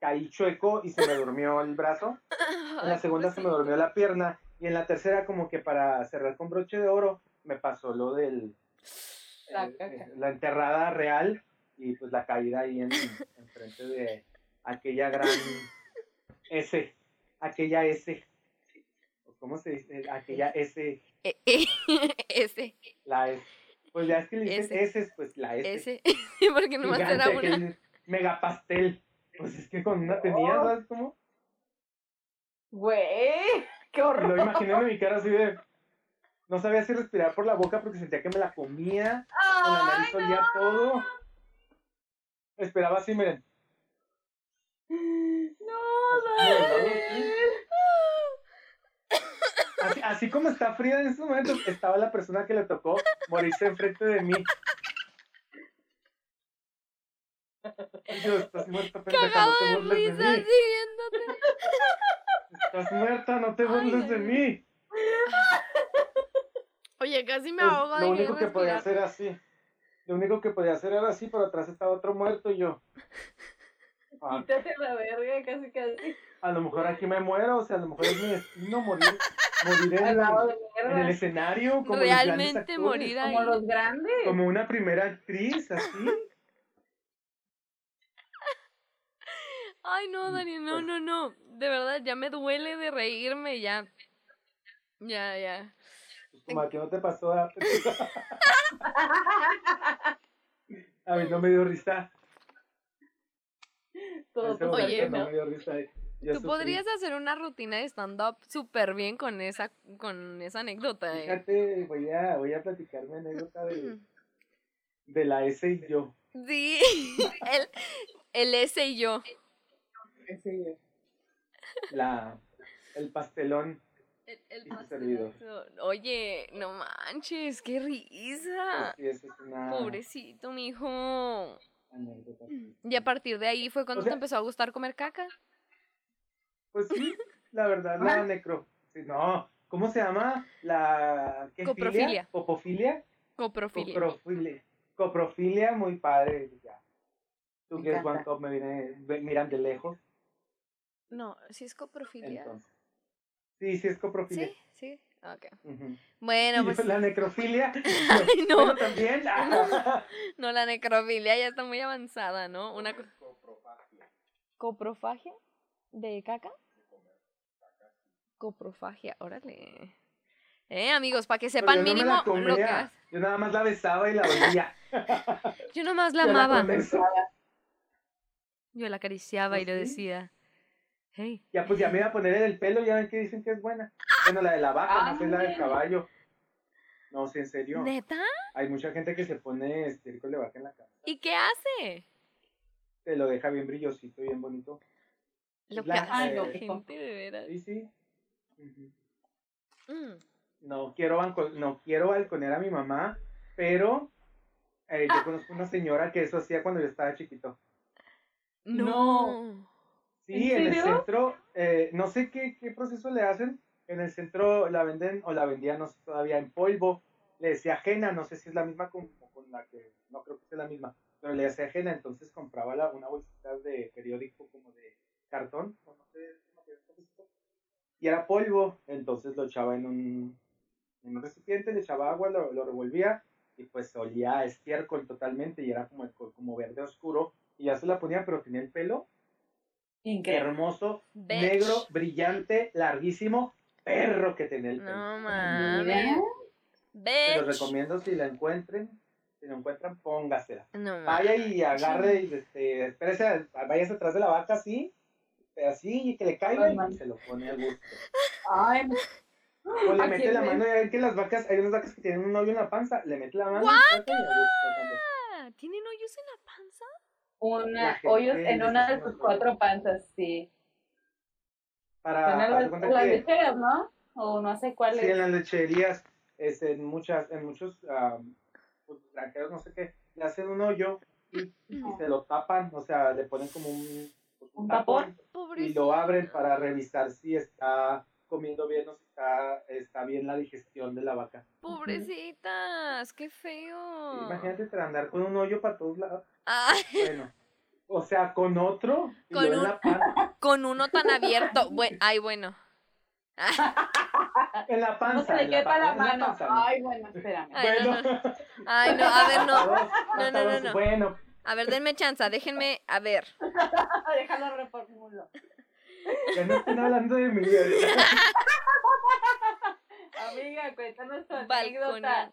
caí chueco y se me durmió el brazo. En la segunda se me durmió la pierna. Y en la tercera, como que para cerrar con broche de oro, me pasó lo del La eh, la enterrada real y pues la caída ahí en, en frente de aquella gran S, aquella S, ¿cómo se dice? Aquella S, E- e- ese, la S. Pues ya es que le dicen S. S, pues la S. ese, porque nomás era una. mega pastel. Pues es que con una tenía, Oh. ¿sabes cómo? Güey, qué Y lo horror. imaginé en mi cara así de... No sabía si respirar por la boca porque sentía que me la comía, con la nariz olía todo. Esperaba así, miren. Así, como está Frida en estos momentos, estaba la persona que le tocó morirse enfrente de mí. Dios, estás muerta, pendeja, no te de burles de mí. siguiéndote. Estás muerta, no te burles de mí. Oye, casi me Pues, ahogo lo de único que podía hacer así. Lo único que podía hacer era así, pero atrás estaba otro muerto y yo. Ah, Quítate la verga, casi, casi. a lo mejor aquí me muero, o sea, a lo mejor es mi destino morir, morir en, Al lado de en el escenario. Como los grandes Realmente actores, morir ahí. Como los grandes. Como una primera actriz, así. Ay, no, Dani, no, no, no. De verdad, ya me duele de reírme, ya. Ya, ya. Pues como a que no te pasó a... a mí no me dio risa. Todo tu Oye, momento ser, no me dio risa. Yo Tú sufrí. podrías hacer una rutina de stand-up súper bien con esa, con esa anécdota. eh. Fíjate, voy a, voy a platicar mi anécdota de, de la S y yo. Sí, el, el ese y yo. La, el pastelón. El, el Y su pastel. servidor. Oye, no manches, qué risa. Sí, esa es una Pobrecito, mijo. Anécdota. Y a partir de ahí fue cuando O sea- te empezó a gustar comer caca. Pues sí, la verdad, la necro. no, ¿cómo se llama? La ¿qué Coprofilia. Coprofilia. Coprofilia. Coprofilia, muy padre. Ya. Tú Me que encanta. One Top me viene, ve- miran de lejos. No, sí es coprofilia. Entonces. Sí, sí es coprofilia. Sí, sí. Ok. Ujú. Bueno, pues. la necrofilia. Ay, no, Bueno, también. no, la necrofilia ya está muy avanzada, ¿no? Una co- coprofagia de caca. Coprofagia, órale. Eh, amigos, para que sepan yo no me mínimo la lo que hace. Yo nada más la besaba y la olía. Yo nomás la Ya amaba. Yo la acariciaba y ¿Oh, le decía, hey, Ya pues ya me iba a poner en el pelo, ya ven que dicen que es buena. Bueno, la de la vaca, no sé la del caballo. No, sí, en serio. ¿neta? Hay mucha gente que se pone estiércol de vaca en la cara. ¿Y qué hace? Te lo deja bien brillosito, bien bonito. Lo que hace la no, gente, de veras. Sí, sí. Mm. No quiero, banco- no quiero balconear a mi mamá, pero eh, Ah. yo conozco una señora que eso hacía cuando yo estaba chiquito. No. Sí, ¿En en, el centro, eh, no sé qué, qué proceso le hacen. En el centro la venden o la vendían, no sé, todavía en polvo. Le decía ajena, no sé si es la misma con, con la que, no creo que sea la misma, pero le decía ajena, entonces compraba la, una bolsita de periódico como de cartón, o no sé, y era polvo, entonces lo echaba en un, en un recipiente, le echaba agua, lo, lo revolvía y pues olía a estiércol totalmente y era como, como verde oscuro y ya se la ponía, pero tenía el pelo Increíble. hermoso, Bitch. negro, brillante, larguísimo, perro que tenía el pelo. No mames. Se los recomiendo si la encuentren. Si la encuentran, póngasela. No Vaya y agarre y este, espérese, vayas atrás de la vaca así, así, y que le caiga y se lo pone a gusto. Ay, O le ¿A mete la mano, ven que las vacas, hay unas vacas que tienen un hoyo en la panza, le mete la mano y y gusto ¿Tienen hoyos en la panza? Una, hoyos en una de sus cuatro panzas, sí. Para, las, las lecheras, ¿no? O no sé cuál Sí, en las lecherías, este, en muchas, en muchos pues, granjeros, no sé qué, le hacen un hoyo y, y se lo tapan, o sea, le ponen como un, pues, Un tapón. y lo abren para revisar si está comiendo bien o si está, está bien la digestión de la vaca. Pobrecitas, qué feo. Imagínate te andar con un hoyo para todos lados. Ah, Bueno, o sea, con otro y Con un- la panza. con uno tan abierto. Bue- ay, bueno. En la No panza. se le en la quepa pa- la en mano. panza, ¿no? Ay, bueno, espérame. Ay, no, bueno, Ay, no, a ver, no. No, no, no, no. Bueno, A ver, denme chance, déjenme, a ver. Déjalo reformulo. Ya no estén hablando de mí. Amiga, cuéntanos tu anécdota.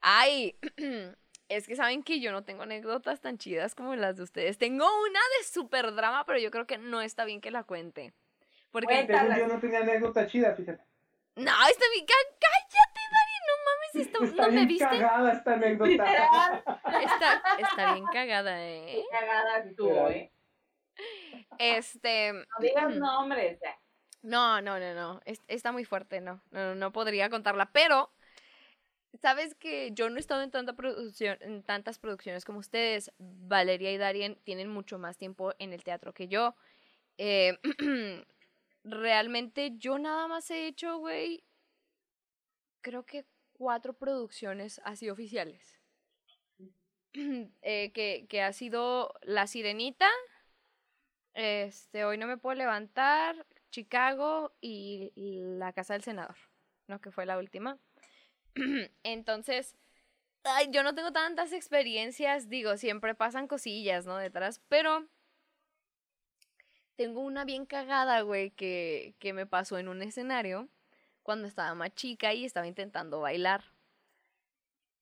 Ay, es que saben que yo no tengo anécdotas tan chidas como las de ustedes. Tengo una de súper drama, pero yo creo que no está bien que la cuente. Porque. Según yo no tenía anécdota chida, fíjate. no, está bien, cá- cállate, Dani, no mames, esto, Está ¿no me bien viste? cagada esta anécdota. Está, está bien cagada, ¿eh? Cagada tú, eh. Este, No digas nombres. ya. no, no, no, no, es- está muy fuerte, no, no, no podría contarla, pero... Sabes que yo no he estado en tanta producción, en tantas producciones como ustedes. Valeria y Darien tienen mucho más tiempo en el teatro que yo. Eh, realmente yo nada más he hecho, güey, creo que cuatro producciones así oficiales. Eh, que, que ha sido La Sirenita, este, Hoy no me puedo levantar, Chicago y La Casa del Senador, ¿no? Que fue la última. Entonces, yo no tengo tantas experiencias, digo, siempre pasan cosillas, ¿no? Detrás, pero tengo una bien cagada, güey, que, que me pasó en un escenario cuando estaba más chica y estaba intentando bailar.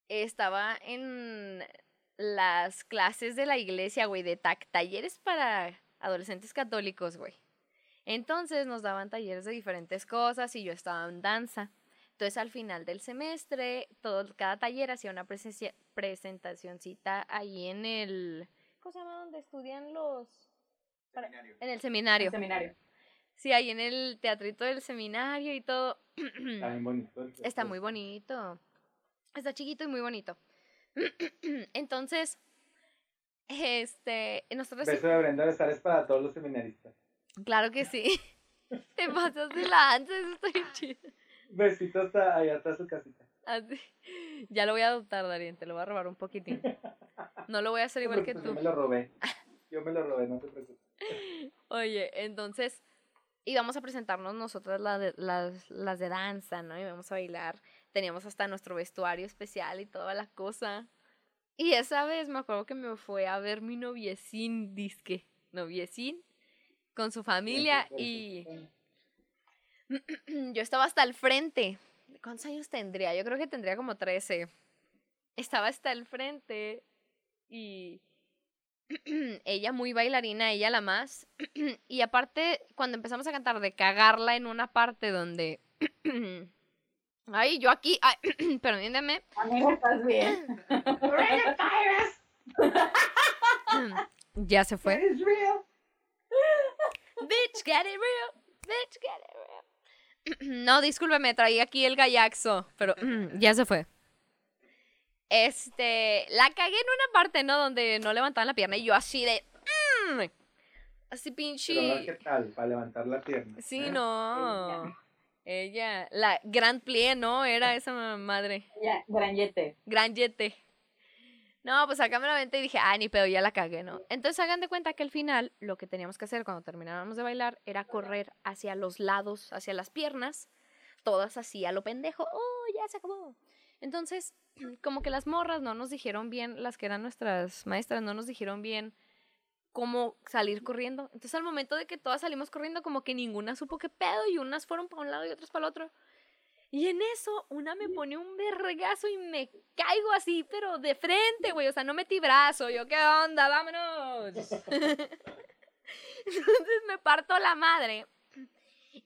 Estaba en las clases de la iglesia, güey, de tac, talleres para adolescentes católicos, güey. Entonces nos daban talleres de diferentes cosas y yo estaba en danza. Entonces al final del semestre, todo, cada taller hacía una presentacioncita ahí en el... ¿Cómo se llama? Donde estudian los... para- En el seminario. El seminario. Sí, ahí en el teatrito del seminario y todo. Está bien bonito. el- Está muy bonito. Está chiquito y muy bonito. Entonces, este, nosotros... Beso de Brenda Besar es para todos los seminaristas. Claro que sí. Te pasas de lanza, eso está bien chido. Besito hasta allá hasta su casita. Así. Ya lo voy a adoptar, Darien, te lo voy a robar un poquitín. No lo voy a hacer igual que Yo tú. me lo robé. Yo me lo robé, no te preocupes. Oye, entonces íbamos a presentarnos nosotras la de- las, las de danza, ¿no? Íbamos a bailar. Teníamos hasta nuestro vestuario especial y toda la cosa. Y esa vez me acuerdo que me fue a ver mi noviecín, disque, noviecín, con su familia y yo estaba hasta el frente. ¿Cuántos años tendría? Yo creo que tendría como 13. Estaba hasta el frente y ella muy bailarina, ella la más. y aparte, cuando empezamos a cantar, de cagarla en una parte donde... Ay, yo aquí, ay, permíteme. Amiga, ¿estás bien? ya se fue. It's real. Bitch, get it real. Bitch, get it real. No, discúlpeme, traí aquí el gallaxo, pero ya se fue. Este, la cagué en una parte, ¿no? Donde no levantaban la pierna y yo así de... mm, así pinche... ¿qué tal? Para levantar la pierna. Sí, ¿eh? no. Ella, la Grand Plie, ¿no? Era esa madre. Ya. Gran yete. No, pues acá me la aventé y dije, ah, ni pedo, ya la cagué, ¿no? Entonces hagan de cuenta que al final lo que teníamos que hacer cuando terminábamos de bailar era correr hacia los lados, hacia las piernas, todas así a lo pendejo. ¡Oh, ya se acabó! Entonces, como que las morras no nos dijeron bien, las que eran nuestras maestras, no nos dijeron bien cómo salir corriendo. Entonces al momento de que todas salimos corriendo, como que ninguna supo qué pedo y unas fueron para un lado y otras para el otro. Y en eso, una me pone un vergazo y me caigo así, pero de frente, güey. O sea, no metí brazo. Yo, ¿qué onda? Vámonos. Entonces me parto la madre.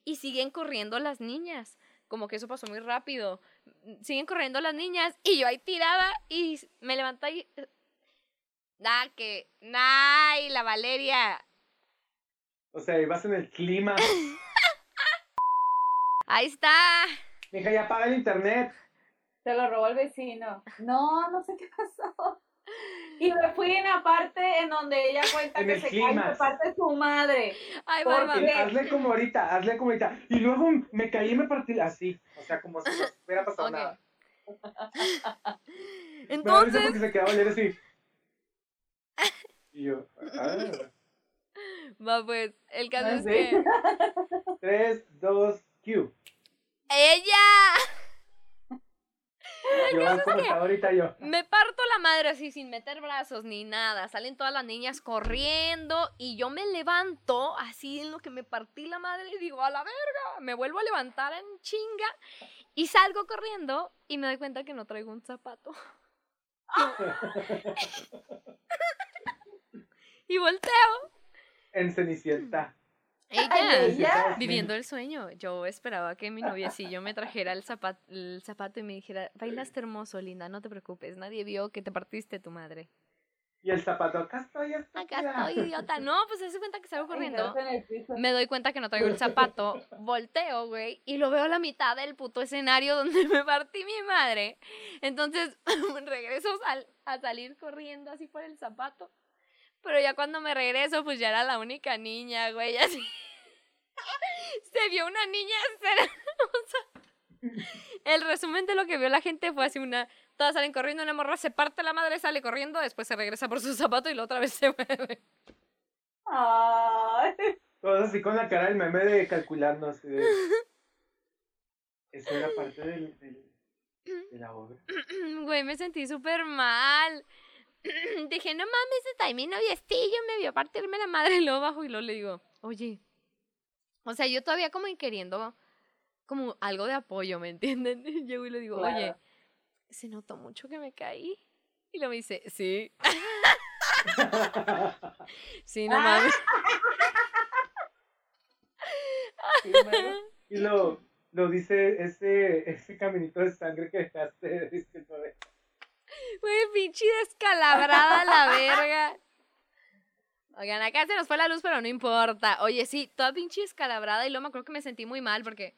Y siguen corriendo las niñas. Como que eso pasó muy rápido. Siguen corriendo las niñas y yo ahí tirada y me levanto ahí. Nah, que. Nah, y la Valeria. O sea, ibas en el clima. Ahí está. Mija, ya apaga el internet. Se lo robó el vecino. No, no sé qué pasó. Y me fui en la parte en donde ella cuenta En que el se cae clímax. por parte de su madre. Ay, Porque-. Y hazle como ahorita, hazle como ahorita. Y luego me caí y me partí así. O sea, como si no hubiera pasado nada. Me da risa Entonces, porque se quedaba así. Y yo, ah. va pues, el caso Ah, es sí. que 3, 2, Q. ella Yo como estaba ahorita yo. me parto la madre así sin meter brazos ni nada. Salen todas las niñas corriendo y yo me levanto así en lo que me partí la madre y digo, a la verga, me vuelvo a levantar en chinga y salgo corriendo y me doy cuenta que no traigo un zapato. Y volteo. En Cenicienta. Ella. Ay, ella. Viviendo el sueño, yo esperaba que mi noviecillo me trajera el zapato, el zapato y me dijera, bailaste hermoso, linda, no te preocupes, nadie vio que te partiste tu madre. Y el zapato, acá estoy, Acá estúpida. estoy, idiota. No, pues se hace cuenta que salgo corriendo. Me doy cuenta que no traigo el zapato, volteo, güey, y lo veo a la mitad del puto escenario donde me partí mi madre. Entonces regreso sal- a salir corriendo así por el zapato. Pero ya cuando me regreso, pues ya era la única niña, güey, así. Se vio una niña hermosa. El resumen de lo que vio la gente fue así una... Todas salen corriendo, una morra se parte la madre, sale corriendo, después se regresa por su zapato y la otra vez se mueve. Ay. Todos así con la cara del meme de calculando. Así de... Eso era parte del, del- de la obra. Güey, me sentí súper mal. Dije, no mames, está ahí mi noviecillo, me vio partirme la madre y luego bajo y luego le digo, oye. O sea, yo todavía como en queriendo como algo de apoyo, ¿me entienden? Y Llego y le digo, oye, se notó mucho que me caí. Y luego me dice, sí. Sí, no mames. Y luego- y lo, lo dice ese, ese caminito de sangre que dejaste. Disculpa, ve. Güey, pinche descalabrada la verga. Oigan, acá se nos fue la luz, pero no importa. Oye, sí, toda pinche descalabrada y luego me acuerdo que me sentí muy mal porque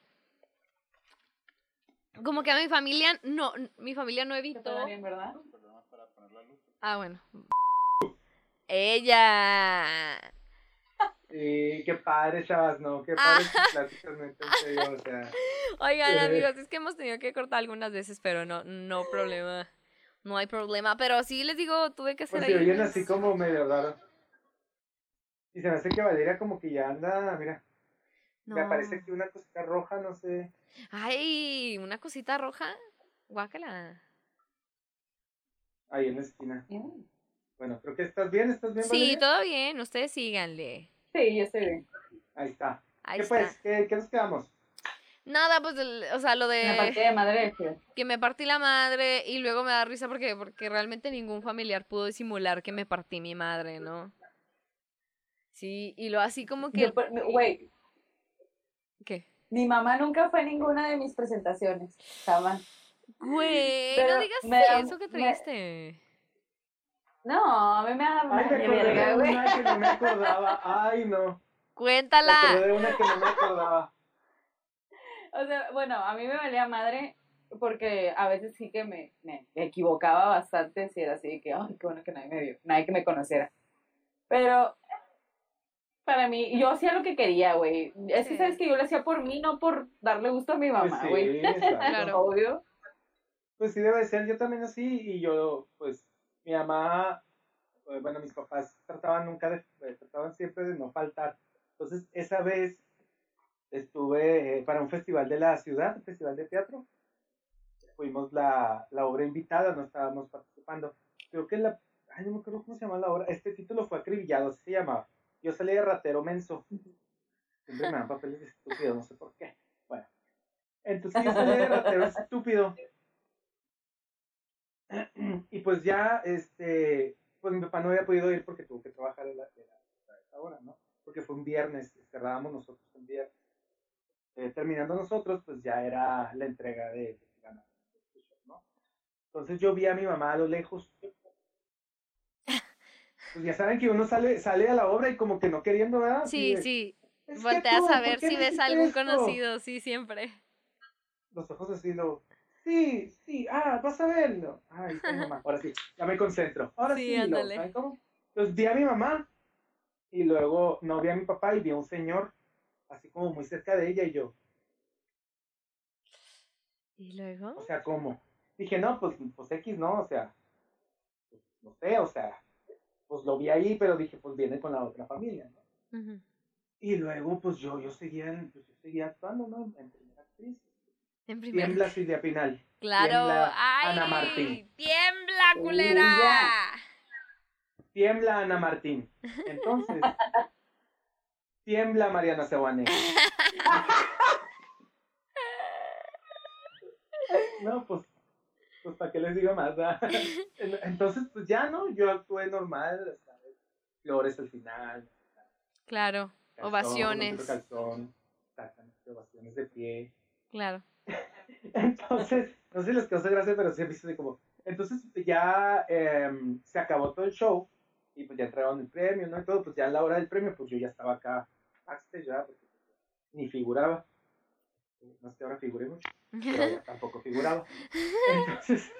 como que a mi familia no, mi familia no evitó. bien, ¿verdad? Ah, bueno. Ella. Sí, qué padre, chavas, no, qué padre pláticas, o sea. Oigan, Eh. amigos, es que hemos tenido que cortar algunas veces, pero no, no problema. No hay problema. Pero sí les digo, tuve que hacer Pues se oyen así como medio raro. Y se me hace que Valeria como que ya anda, mira, me aparece aquí una cosita roja, no sé. Ay, una cosita roja. Guácala. Ahí en la esquina. Bueno, creo que estás bien, ¿estás bien, Sí, Valeria? todo bien, ustedes síganle. Sí, yo estoy bien. Ahí está. Ahí ¿Qué está. pues? ¿Qué, ¿Qué nos quedamos? Nada, pues, el- o sea, lo de partida de madre que me partí la madre y luego me da risa porque, porque realmente ningún familiar pudo disimular que me partí mi madre, ¿no? Sí, y lo así como que... Pues, Güey, ¿Qué? mi mamá nunca fue a ninguna de mis presentaciones. Jamás. Güey, no digas me eso que me- triste. No, a mí me da Ay, me acordé de una que no me acordaba. Ay, no. Me acordé Cuéntala. de una que no me acordaba. O sea, bueno, a mí me valía madre porque a veces sí que me, me equivocaba bastante si era así de que, ay, qué bueno que nadie me vio, nadie que me conociera. Pero para mí, yo hacía lo que quería, güey. Es que Sí. sabes que yo lo hacía por mí, no por darle gusto a mi Pues mamá, sí, güey. exacto. Claro. Obvio. Pues sí debe ser, yo también así, y yo, pues, mi mamá, eh, bueno, mis papás trataban nunca de, eh, trataban siempre de no faltar. Entonces, esa vez estuve eh, para un festival de la ciudad, un festival de teatro. Fuimos la, la obra invitada, no estábamos participando. Creo que la, ay, no me acuerdo cómo se llama la obra, este título fue acribillado, así se llamaba. Yo salí de ratero menso. Siempre me dan papeles de estúpido, no sé por qué. Bueno, entonces yo salí de ratero estúpido. Y pues ya, este, pues mi papá no había podido ir porque tuvo que trabajar a, la, esa hora, ¿no? Porque fue un viernes, cerrábamos nosotros un viernes. Eh, terminando nosotros, pues ya era la entrega de, ¿no? Entonces yo vi a mi mamá a lo lejos. Pues ya saben que uno sale, sale a la obra y como que no queriendo, ¿verdad? Sí, sí. Volteas a ver si ves a algún conocido, sí, siempre. Los ojos así, lo, sí, sí, ah, vas a verlo. Ay, mamá, ahora sí, ya me concentro. Ahora sí, sí lo, ¿saben cómo? Entonces vi a mi mamá y luego no vi a mi papá y vi a un señor así como muy cerca de ella y yo. ¿Y luego? O sea, ¿cómo? Dije, no, pues, pues X no, o sea, pues, no sé, o sea, pues lo vi ahí, pero dije, pues viene con la otra familia, ¿no? Y luego, pues yo, yo seguía, pues, yo seguía actuando, ¿no? En primera actriz. En primera. Tiembla Silvia Pinal. Claro. Tiembla Ay, Ana Martín. Tiembla, culera. Tiembla Ana Martín. Entonces, tiembla Mariana Sewane. no, pues, pues para qué les digo más. Entonces, pues ya, ¿no? Yo actué normal, flores al final. Claro, ovaciones. Calzón, ovaciones de pie. Claro. Entonces, no sé si les causó gracia, pero siempre hice como. Entonces ya eh, se acabó todo el show y pues ya entregaron el premio, ¿no? Y todo, pues ya a la hora del premio, pues yo ya estaba acá, ya, porque ni figuraba. No sé, ahora figuré mucho, pero tampoco figuraba. Entonces,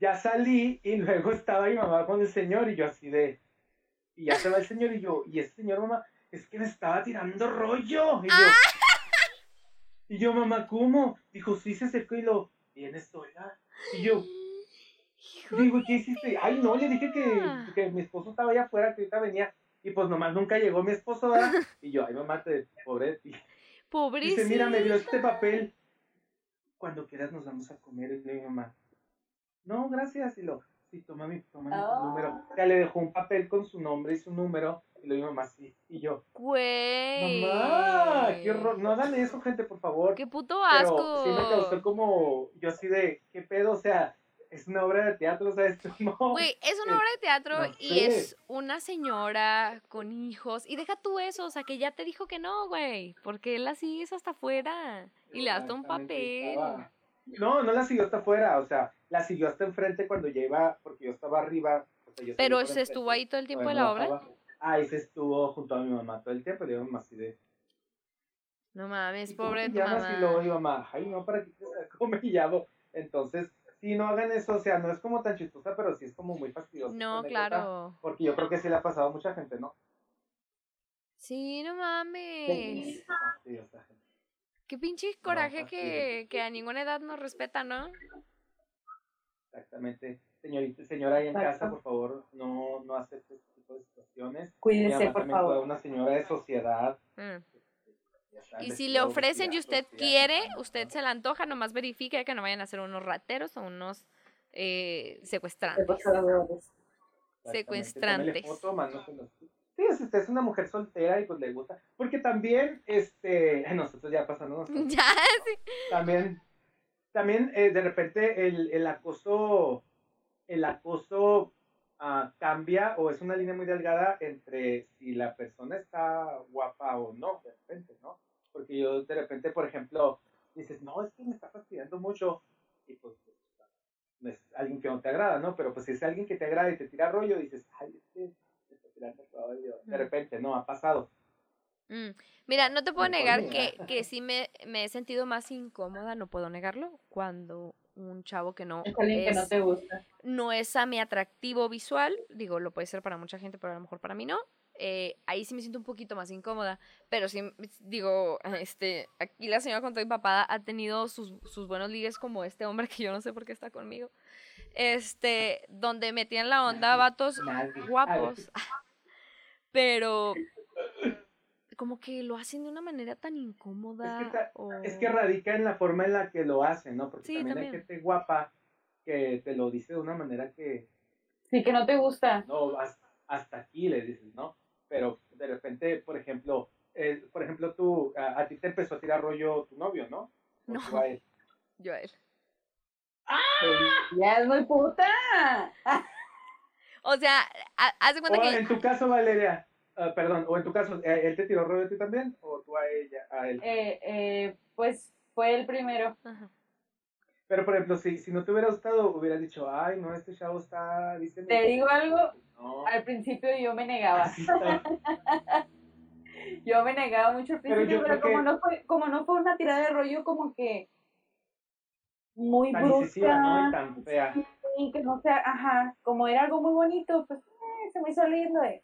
ya salí y luego estaba mi mamá con el señor y yo así de. Y ya se va el señor y yo, y ese señor, mamá, es que me estaba tirando rollo. Y yo, y yo mamá, ¿cómo? Dijo, sí, se acercó y lo, ¿vienes sola? Y yo, digo, ¿qué hiciste? Ay, no, le dije que, que mi esposo estaba allá afuera, que ahorita venía. Y pues nomás nunca llegó mi esposo, ¿verdad? Y yo, ay, mamá, te, pobre. Y, Dice, mira, me dio este papel. Cuando quieras nos vamos a comer. Y mi mamá, no, gracias. Y lo, sí, toma mi, toma mi número. Ya le dejó un papel con su nombre y su número. Y lo mi mamá, sí. Y yo, güey. Mamá, qué horror. No hagan eso, gente, por favor. Qué puto asco. Pero sí me causó como, yo así de, ¿qué pedo? O sea, es una obra de teatro, o sea, esto no. Güey, es una obra de teatro y es una señora con hijos. Y deja tú eso, o sea, que ya te dijo que no, güey. Porque él la sigues hasta afuera y le das un papel. No, no la siguió hasta afuera, o sea, la siguió hasta enfrente cuando ya iba, porque yo estaba arriba. Pero se estuvo ahí todo el tiempo de la obra. Ahí se estuvo junto a mi mamá todo el tiempo, le más así de. No mames, pobre tu mamá. Y luego mamá, ay, no, ¿para qué me llamo? Entonces, sí, no hagan eso, o sea, no es como tan chistosa, pero sí es como muy fastidiosa. No, claro. Porque yo creo que sí le ha pasado a mucha gente, ¿no? Sí, no mames. Qué pinche coraje que, que, a ninguna edad nos respeta, ¿no? Exactamente. Señorita, señora ahí en casa, por favor, no, no acepte este tipo de situaciones. Cuídese, por favor. Una señora de sociedad. Mm. Y si le ofrecen y usted quiere, usted se la antoja, nomás verifique que no vayan a ser unos rateros o unos eh, secuestrantes. Secuestrantes. Sí, si usted es una mujer soltera y pues le gusta. Porque también, este, nosotros ya pasamos. Ya, sí. También, también eh, de repente el, el acoso, el acoso uh, cambia o es una línea muy delgada entre si la persona está guapa o no, de repente, ¿no? Porque yo de repente, por ejemplo, dices, no, es que me está fastidiando mucho. Y pues, es alguien que no te agrada, ¿no? Pero pues si es alguien que te agrada y te tira rollo, dices, ay, es que me está tirando rollo. De repente, no, ha pasado. Mm. Mira, no te puedo negar que, que sí me, me, he sentido más incómoda, no puedo negarlo, cuando un chavo que no es, que no, te gusta. no es a mi atractivo visual, digo, lo puede ser para mucha gente, pero a lo mejor para mí no, eh, ahí sí me siento un poquito más incómoda. Pero sí, digo, este, aquí la señora con todo empapada ha tenido sus, sus, buenos ligues como este hombre que yo no sé por qué está conmigo. Este, donde metían la onda vatos guapos. Pero como que lo hacen de una manera tan incómoda. Es que, radica en la forma en la que lo hacen, ¿no? Porque también, hay gente guapa que te lo dice de una manera que Sí, que no te gusta. no, has- hasta aquí le dices, ¿no? Pero de repente, por ejemplo, eh, por ejemplo, tú, a, a ti te empezó a tirar rollo tu novio, ¿no? O No. tú a él. Joel. Ya es muy puta. O sea, ha- haz de O cuenta que en tu caso, Valeria, ah, perdón, o en tu caso, eh, ¿él te tiró rollo a ti también? ¿O tú a ella, a él? Eh, eh, pues fue el primero. Ajá. Pero, por ejemplo, si, si no te hubiera gustado, hubieras dicho, ay, no, este chavo está, dice... Te digo algo, No, al principio yo me negaba. Yo me negaba mucho al principio, pero, como que- no fue, como no fue una tirada de rollo como que muy Tan incisiva, ¿no? Y brusca, tan fea. y que no sea, ajá, como era algo muy bonito, pues eh, se me hizo lindo de,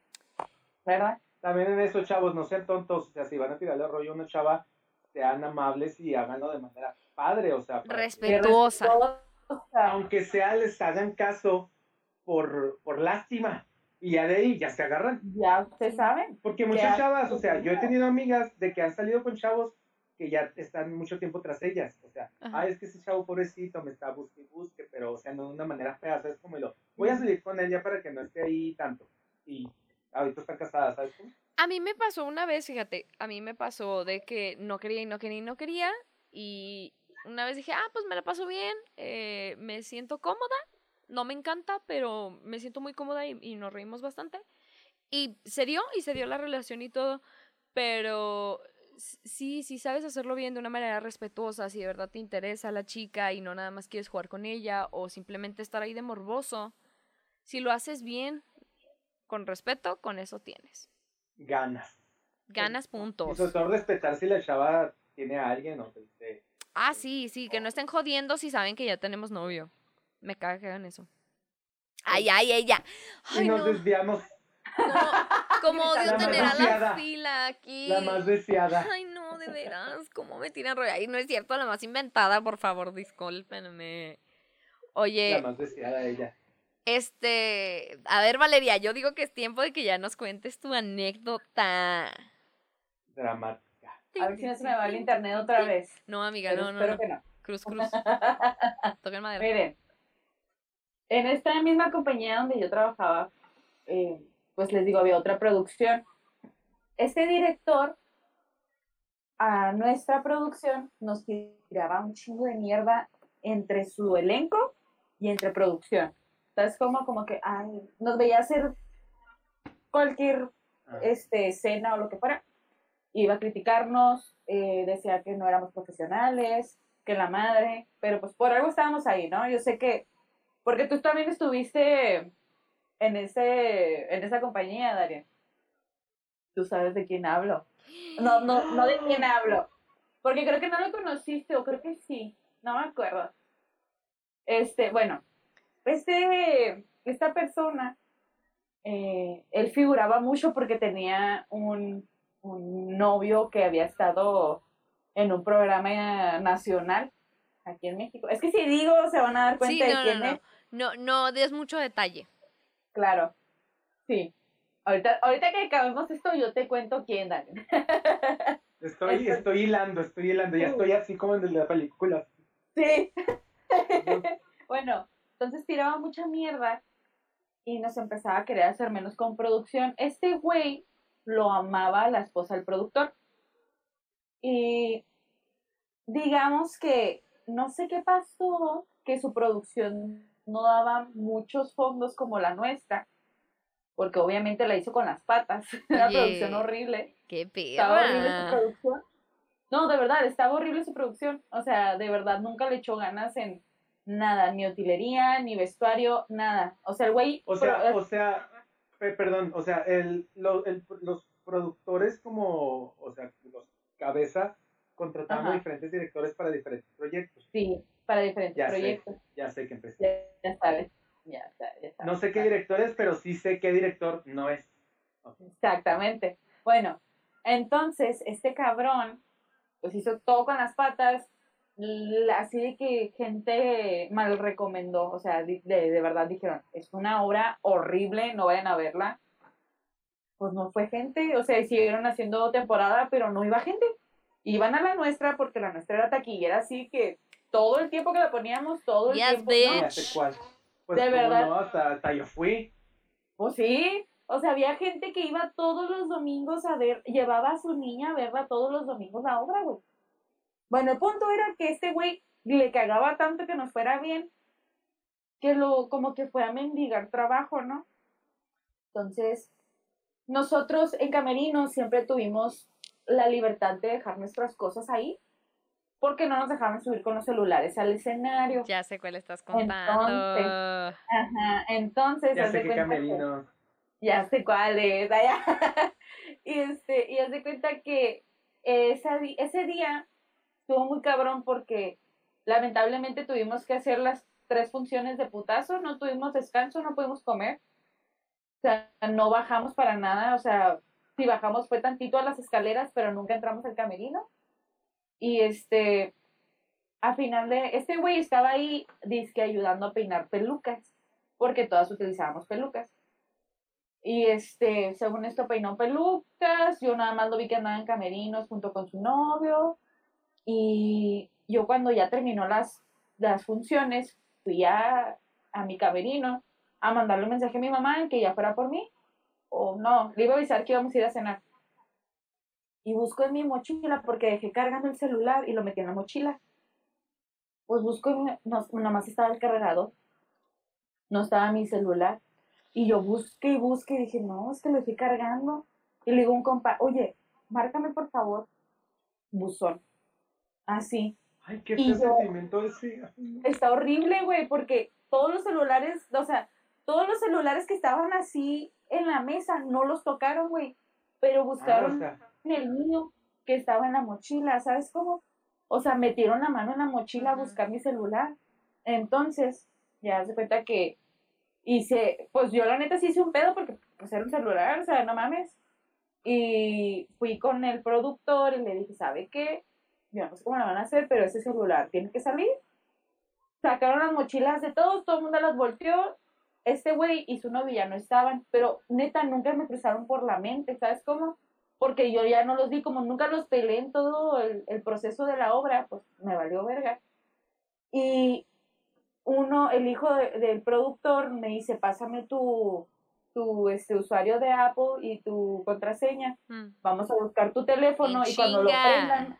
¿verdad? También en eso, chavos, no sean tontos. O sea, si van a tirarle rollo a una chava, sean amables y háganlo de manera padre, o sea, Respetuosa. Aunque sea les hagan caso por, por lástima. Y ya de ahí ya se agarran. Ya ustedes saben. Porque muchas chavas, o sea, yo he tenido amigas de que han salido con chavos que ya están mucho tiempo tras ellas. O sea, Ajá. ah, es que ese chavo pobrecito me está busque y busque, pero, o sea, no de una manera fea, ¿sabes? Como lo, voy a salir con él ya para que no esté ahí tanto. Y ahorita están casadas, ¿sabes? A mí me pasó una vez, fíjate, a mí me pasó de que no quería y no quería y no quería. Y una vez dije, ah, pues me la paso bien, eh, me siento cómoda. No me encanta, pero me siento muy cómoda y, y nos reímos bastante. Y se dio, y se dio la relación y todo. Pero sí, sí sabes hacerlo bien de una manera respetuosa, si de verdad te interesa la chica y no nada más quieres jugar con ella o simplemente estar ahí de morboso. Si lo haces bien, con respeto, con eso tienes. Ganas. Ganas Y puntos. sobre todo respetar si la chava tiene a alguien o te Ah, sí, sí, que no estén jodiendo si saben que ya tenemos novio. Me caga que hagan eso. Ay, ay, ay, ya. y nos no. desviamos. No, como odio La tener a la fila aquí. La más deseada. Ay, no, de veras, cómo me tiran rollo. Ay, no es cierto, la más inventada, por favor, discúlpenme. La Oye, más deseada ella. Este, a ver, Valeria, yo digo que es tiempo de que ya nos cuentes tu anécdota. Dramática. A ver si no se me va el internet otra vez. No, amiga, Pero no, no, espero no. que no. Cruz, cruz. Toquen madera. Miren, en esta misma compañía donde yo trabajaba, eh, pues les digo, había otra producción. Este director a nuestra producción nos tiraba un chingo de mierda entre su elenco y entre producción. Entonces, como, como que, ay, nos veía hacer cualquier Ah. este, escena o lo que fuera, iba a criticarnos, eh, decía que no éramos profesionales, que la madre, pero pues por algo estábamos ahí, ¿no? Yo sé que, porque tú también estuviste en, ese, en esa compañía, Daria. Tú sabes de quién hablo. No, no, no de quién hablo. Porque creo que no lo conociste, o creo que sí, no me acuerdo. Este, bueno, este, esta persona, eh, él figuraba mucho porque tenía un, un novio que había estado en un programa nacional aquí en México. Es que si digo, se van a dar Sí, cuenta no, de no, quién no. es. No, no des mucho detalle. Claro, sí. Ahorita, ahorita que acabemos esto, yo te cuento quién, Daniel. Estoy, Esto- estoy hilando, estoy hilando. Ya estoy así como en la película. Sí. bueno, entonces tiraba mucha mierda y nos empezaba a querer hacer menos con producción. Este güey lo amaba a la esposa del productor. Y digamos que no sé qué pasó, que su producción no daba muchos fondos como la nuestra, porque obviamente la hizo con las patas. Una producción horrible. Qué Estaba horrible su producción. No, de verdad, estaba horrible su producción. O sea, de verdad, nunca le echó ganas en nada, ni utilería, ni vestuario, nada. O sea, el güey... O sea, pro- o sea, pe- perdón, o sea, el, lo- el- los productores como, o sea, los cabeza contratando Ajá. diferentes directores para diferentes proyectos. sí, para diferentes Ya sé. proyectos. Ya sé que empecé. Ya, ya sabes. Ya, ya sabes. No sé qué directores, pero sí sé qué director no es. Exactamente. Bueno, entonces, este cabrón, pues hizo todo con las patas, así de que gente mal recomendó, o sea, de, de verdad dijeron, es una obra horrible, no vayan a verla. Pues no fue gente, o sea, siguieron haciendo temporada, pero no iba gente. Iban a la nuestra porque la nuestra era taquillera, así que todo el tiempo que la poníamos, todo el Yes, tiempo. bitch. ¿no? Pues, De ¿cómo verdad. no? Hasta, hasta yo fui. Pues sí, o sea, había gente que iba todos los domingos a ver, llevaba a su niña a verla todos los domingos la obra, güey. Bueno, el punto era que este güey le cagaba tanto que nos fuera bien, que lo, como que fue a mendigar trabajo, ¿no? Entonces, nosotros en Camerino siempre tuvimos la libertad de dejar nuestras cosas ahí, porque no nos dejaban subir con los celulares al escenario. Ya sé cuál estás Entonces, contando. Ajá, entonces, Ya sé qué cuenta que- ya sé cuál es, allá. y este, y haz de cuenta que esa ese día estuvo muy cabrón porque lamentablemente tuvimos que hacer las tres funciones de putazo, no tuvimos descanso, no pudimos comer. O sea, no bajamos para nada, o sea, si bajamos fue tantito a las escaleras, pero nunca entramos al camerino. Y este, a final de, este güey estaba ahí, dizque ayudando a peinar pelucas, porque todas utilizábamos pelucas. Y este, según esto peinó pelucas, yo nada más lo vi que andaba en camerinos junto con su novio. Y yo cuando ya terminó las, las funciones, fui a, a mi camerino a mandarle un mensaje a mi mamá que ya fuera por mí. O no, le iba a avisar que íbamos a ir a cenar. Y busco en mi mochila porque dejé cargando el celular y lo metí en la mochila. Pues busco, en no, nada más estaba el cargador. No estaba mi celular. Y yo busqué y busqué y dije, no, es que lo estoy cargando. Y le digo a un compa, oye, márcame por favor. Buzón. Así. Ay, qué Y yo- sentimiento ese. Está horrible, güey, porque todos los celulares, o sea, todos los celulares que estaban así en la mesa no los tocaron, güey. Pero Ah, buscaron o sea, en el mío que estaba en la mochila, ¿sabes cómo? O sea, metieron la mano en la mochila a buscar mi celular. Entonces, ya se cuenta que hice, pues yo la neta sí hice un pedo porque pues era un celular, o sea, no mames. Y fui con el productor y le dije, ¿sabe qué? Yo no sé cómo la van a hacer, pero ese celular tiene que salir. Sacaron las mochilas de todos, todo el mundo las volteó. Este güey y su novia no estaban, pero neta nunca me cruzaron por la mente, ¿sabes cómo? Porque yo ya no los vi, como nunca los peleé en todo el, proceso de la obra, pues me valió verga. Y uno, el hijo de- del productor, me dice, pásame tu, tu este, usuario de Apple y tu contraseña. Mm. Vamos a buscar tu teléfono En y cuando lo prendan,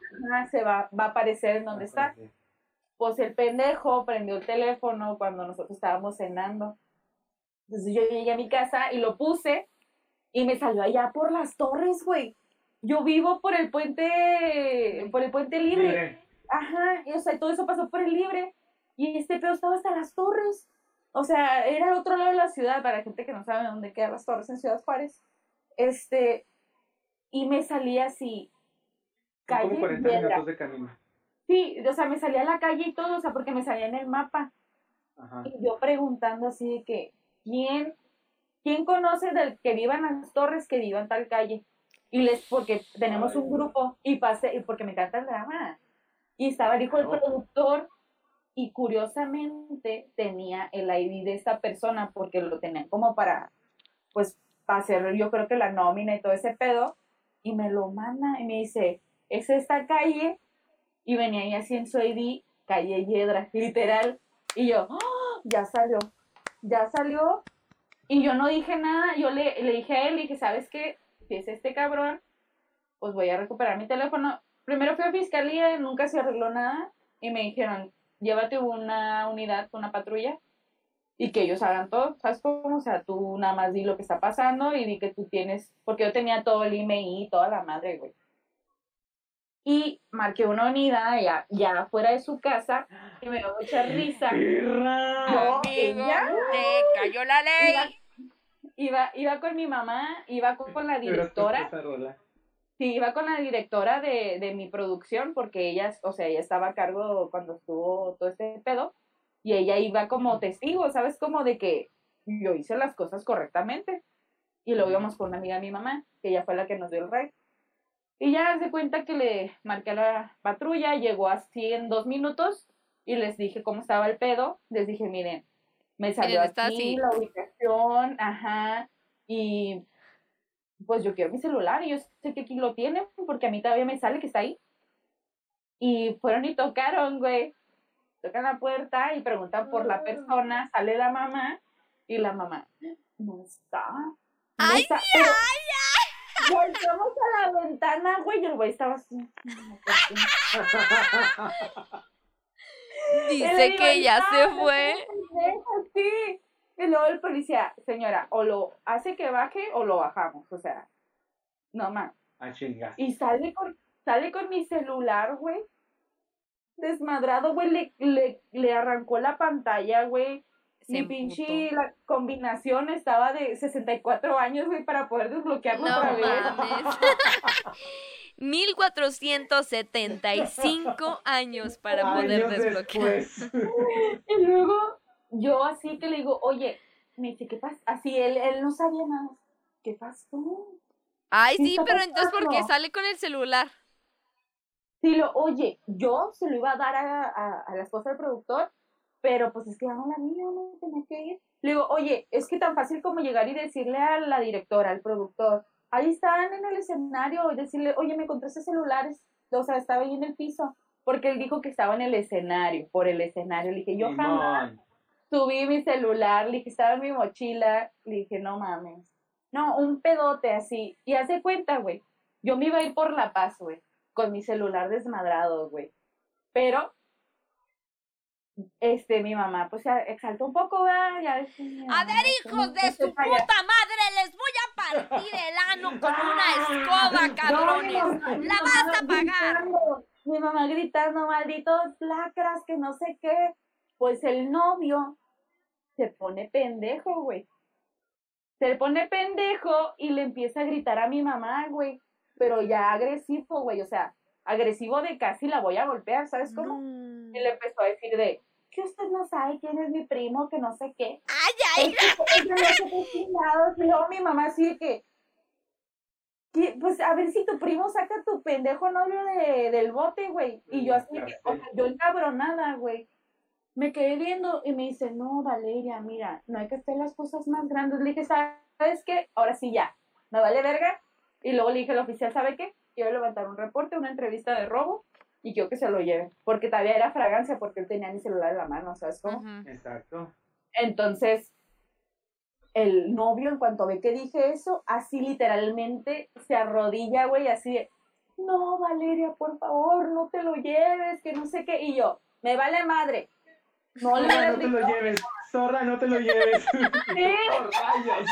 se va, va a aparecer en donde está. Pues el pendejo prendió el teléfono cuando nosotros estábamos cenando. Entonces yo llegué a mi casa y lo puse y me salió allá por las torres, güey. Yo vivo por el puente, por el puente libre. Ajá, y o sea, todo eso pasó por el libre. Y este pedo estaba hasta las torres. O sea, era al otro lado de la ciudad, para gente que no sabe dónde quedan las torres en Ciudad Juárez. Este, y me salía así, son como calle 40 Piedra. minutos de camino. Sí, o sea, me salía a la calle y todo, o sea, porque me salía en el mapa. Ajá. Y yo preguntando así de que, ¿quién, quién conoce del que viva en las torres que viva en tal calle? Y les, porque tenemos Ay, un grupo y pasé, y porque me encanta el drama. Y estaba el hijo del productor y curiosamente tenía el ID de esta persona porque lo tenían como para, pues, para hacer yo creo que la nómina y todo ese pedo. Y me lo manda y me dice, es esta calle. Y venía ahí así en su ID, calle Yedra, literal. Y yo, ¡ah! ya salió, ya salió. Y yo no dije nada, yo le, le dije a él, le dije, ¿sabes qué? Si es este cabrón, pues voy a recuperar mi teléfono. Primero fui a fiscalía, nunca se arregló nada. Y me dijeron, llévate una unidad, una patrulla, y que ellos hagan todo, ¿sabes cómo? O sea, tú nada más di lo que está pasando y di que tú tienes, porque yo tenía todo el email, toda la madre, güey. Y marqué una unidad ya, ya fuera de su casa y me dio mucha risa. Amigo, ella- te cayó la ley. iba, iba con mi mamá, iba con, con la directora. Sí, iba con la directora de, de mi producción, porque ella, o sea, ella estaba a cargo cuando estuvo todo este pedo, y ella iba como testigo, ¿sabes? Como de que yo hice las cosas correctamente. Y lo íbamos con una amiga de mi mamá, que ella fue la que nos dio el ride. Y ya se cuenta que le marqué a la patrulla, llegó así en dos minutos y les dije cómo estaba el pedo. Les dije, miren, me salió aquí así. la ubicación, ajá, y pues yo quiero mi celular y yo sé que aquí lo tienen porque a mí todavía me sale que está ahí. Y fueron y tocaron, güey. tocan la puerta y preguntan por la persona, sale la mamá y la mamá, no está. No ¡Ay, está. Pero Volteamos a la ventana, güey, y el güey estaba así. Dice que ya "No, se fue. Sí. Y luego el policía, señora, o lo hace que baje o lo bajamos. O sea, no más. A chingas. Y sale con, sale con mi celular, güey. Desmadrado, güey. Le, le, le arrancó la pantalla, güey. Mi pinche la combinación estaba de 64 años, güey, para poder desbloquearlo No otra vez. mames. 1475 años para poder Años desbloquear. Y luego yo así que le digo, oye, me dice, ¿qué pasa? Así él, él no sabía nada. ¿Qué pasó? Ay, ¿Qué sí, pero entonces ¿por qué pasando? sale con el celular? Sí, lo, oye, yo se lo iba a dar a, a, a la esposa del productor, pero pues es que ya no la yo no tenía que ir. Le digo, oye, es que tan fácil como llegar y decirle a la directora, al productor, ahí están en el escenario, y decirle, oye, me encontré ese celular, o sea, estaba ahí en el piso, porque él dijo que estaba en el escenario, por el escenario. Le dije, yo jamás. Subí mi celular, le dije, estaba en mi mochila, le dije, no mames. No, un pedote así. Y hace cuenta, güey. Yo me iba a ir por La Paz, güey, con mi celular desmadrado, güey. Pero, este, mi mamá, pues se exaltó un poco, ¿verdad? Ya A ver, pues, hijos de se su puta madre, les voy a partir el ano con una escoba, cabrones. La vas a pagar. gritando, Mi mamá gritando, malditos lacras, que no sé qué. Pues el novio se pone pendejo, güey. Se pone pendejo y le empieza a gritar a mi mamá, güey. Pero ya agresivo, güey. O sea, agresivo de casi la voy a golpear, ¿sabes cómo? Y le empezó a decir de, que usted no sabe quién es mi primo, que no sé qué. Ay, ay. Es que- no mi mamá así de que, que, pues a ver si tu primo saca tu pendejo novio de, del bote, güey. Y yo así, de que, o sea, yo encabronada, güey. Me quedé viendo y me dice, no, Valeria, mira, no hay que hacer las cosas más grandes. Le dije, ¿sabes qué? Ahora sí ya, me vale verga. Y luego le dije al oficial, ¿sabe qué? Quiero levantar un reporte, una entrevista de robo y quiero que se lo lleve. Porque todavía era fragancia porque él tenía mi celular en la mano, ¿sabes cómo? Ujú. Exacto. Entonces, el novio, en cuanto ve que dije eso, así literalmente se arrodilla, güey, así de, no, Valeria, por favor, no te lo lleves, que no sé qué. Y yo, me vale madre. No le hubieras no te lo lleves. Zorra, no te lo lleves. Sí. Por rayos.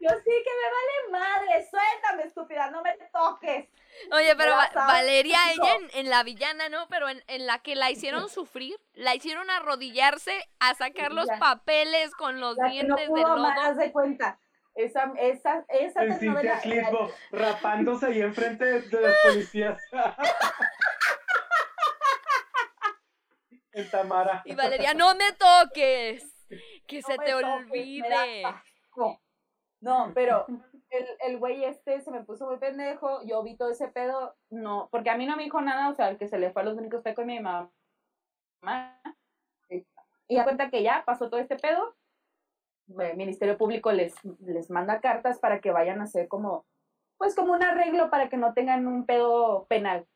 yo sí que me vale madre, suéltame, estúpida, no me toques. Oye, pero Va- Valeria, ella en, en la villana, ¿no? Pero en, en la que la hicieron sufrir, la hicieron arrodillarse a sacar los Ya. papeles con los La que no dientes de pudo lodo. más de cuenta. Esa, esa, esa En Cintia Clitbo, rapándose ahí enfrente de, de los policías. En Tamara. Y Valeria, no me toques. Que No se te toques, olvide. No, pero el, el güey este se me puso muy pendejo, yo vi todo ese pedo, no, porque a mí no me dijo nada, o sea, el que se le fue a los únicos fue con mi mamá. Y da cuenta que ya pasó todo este pedo, el Ministerio Público les, les manda cartas para que vayan a hacer como, pues como un arreglo para que no tengan un pedo penal,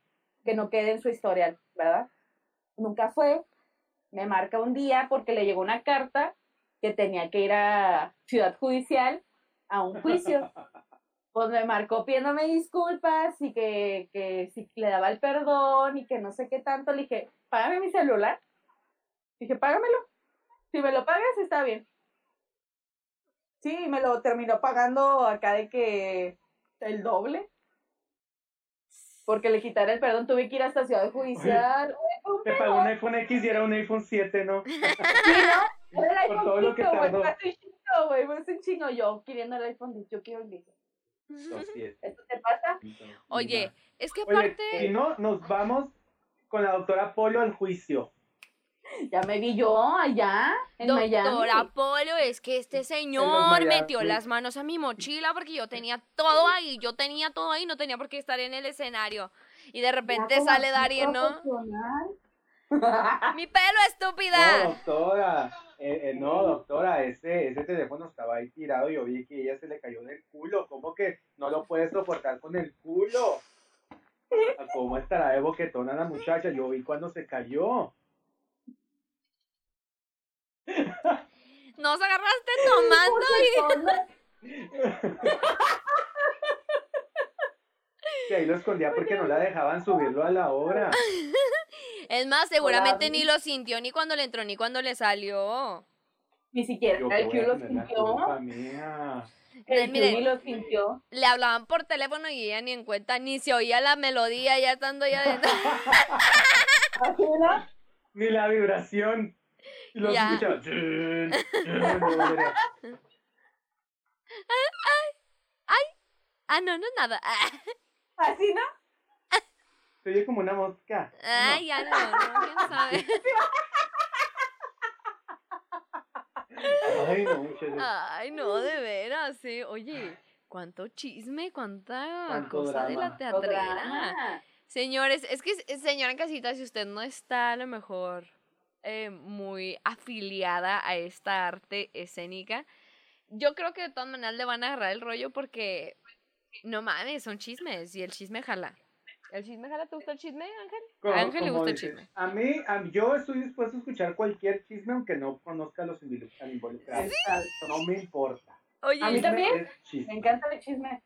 que no quede en su historial, ¿verdad? Nunca fue, me marca un día porque le llegó una carta que tenía que ir a Ciudad Judicial a un juicio. Pues me marcó pidiéndome disculpas y que, que si le daba el perdón y que no sé qué tanto. Le dije, págame mi celular. Dije, págamelo. Si me lo pagas, está bien. Sí, me lo terminó pagando acá de que el doble. Porque le quitara el perdón, tuve que ir hasta Ciudad Judicial. Un Te pagó un iPhone X y era un iPhone 7, ¿no? Sí, ¿no? Era el Por todo lo que tardó. güey, fue un chingo, güey, fue un chingo yo queriendo el iPhone, yo quiero el 10. Los siete. ¿Esto te pasa? Oye, es que Oye, aparte. si no, nos vamos con la doctora Polo al juicio. Ya me vi yo allá, en Miami. Doctora Polo, es que este señor Miami. metió las manos a mi mochila porque yo tenía todo ahí, yo tenía todo ahí, no tenía por qué estar en el escenario. Y de repente sale Darien, ¿no? ¡Mi pelo, No, estúpida! doctora. Eh, eh, no, doctora, ese, ese teléfono estaba ahí tirado y yo vi que ella se le cayó del culo. ¿Cómo que no lo puedes soportar con el culo? cómo estará de boquetona la muchacha. Yo vi cuando se cayó. Nos agarraste tomando y... Que ahí lo escondía porque no la dejaban subirlo a la obra. Es más, seguramente Hola, ni lo sintió ni cuando le entró ni cuando le salió. Ni siquiera Yo el Q a lo sintió. El lo. Le hablaban por teléfono y ella ni en cuenta, ni se oía la melodía ya estando ya dentro. Ni la vibración. Y lo Ya. escuchaba. No, era- Ah, no, no, nada. ¿Así no? Se oye como una mosca. Ay, ya no, no, quién sabe. Ay, no, muchachos. Ay, no, de veras, sí. Oye, cuánto chisme, cuánta Cuánto cosa de la drama. teatrera. Drama. Señores, es que, eh, señora en casita, si usted no está a lo mejor eh, muy afiliada a esta arte escénica, yo creo que de todas maneras le van a agarrar el rollo porque, no mames, son chismes y el chisme jala. ¿El chisme jala? ¿Te gusta el chisme, Ángel? Como- a Ángel le gusta el chisme. A mí, a mí- yo estoy dispuesto a escuchar cualquier chisme aunque no conozca a los involucrados. Exacto. No me importa. Oye, A mí también. Me encanta el chisme.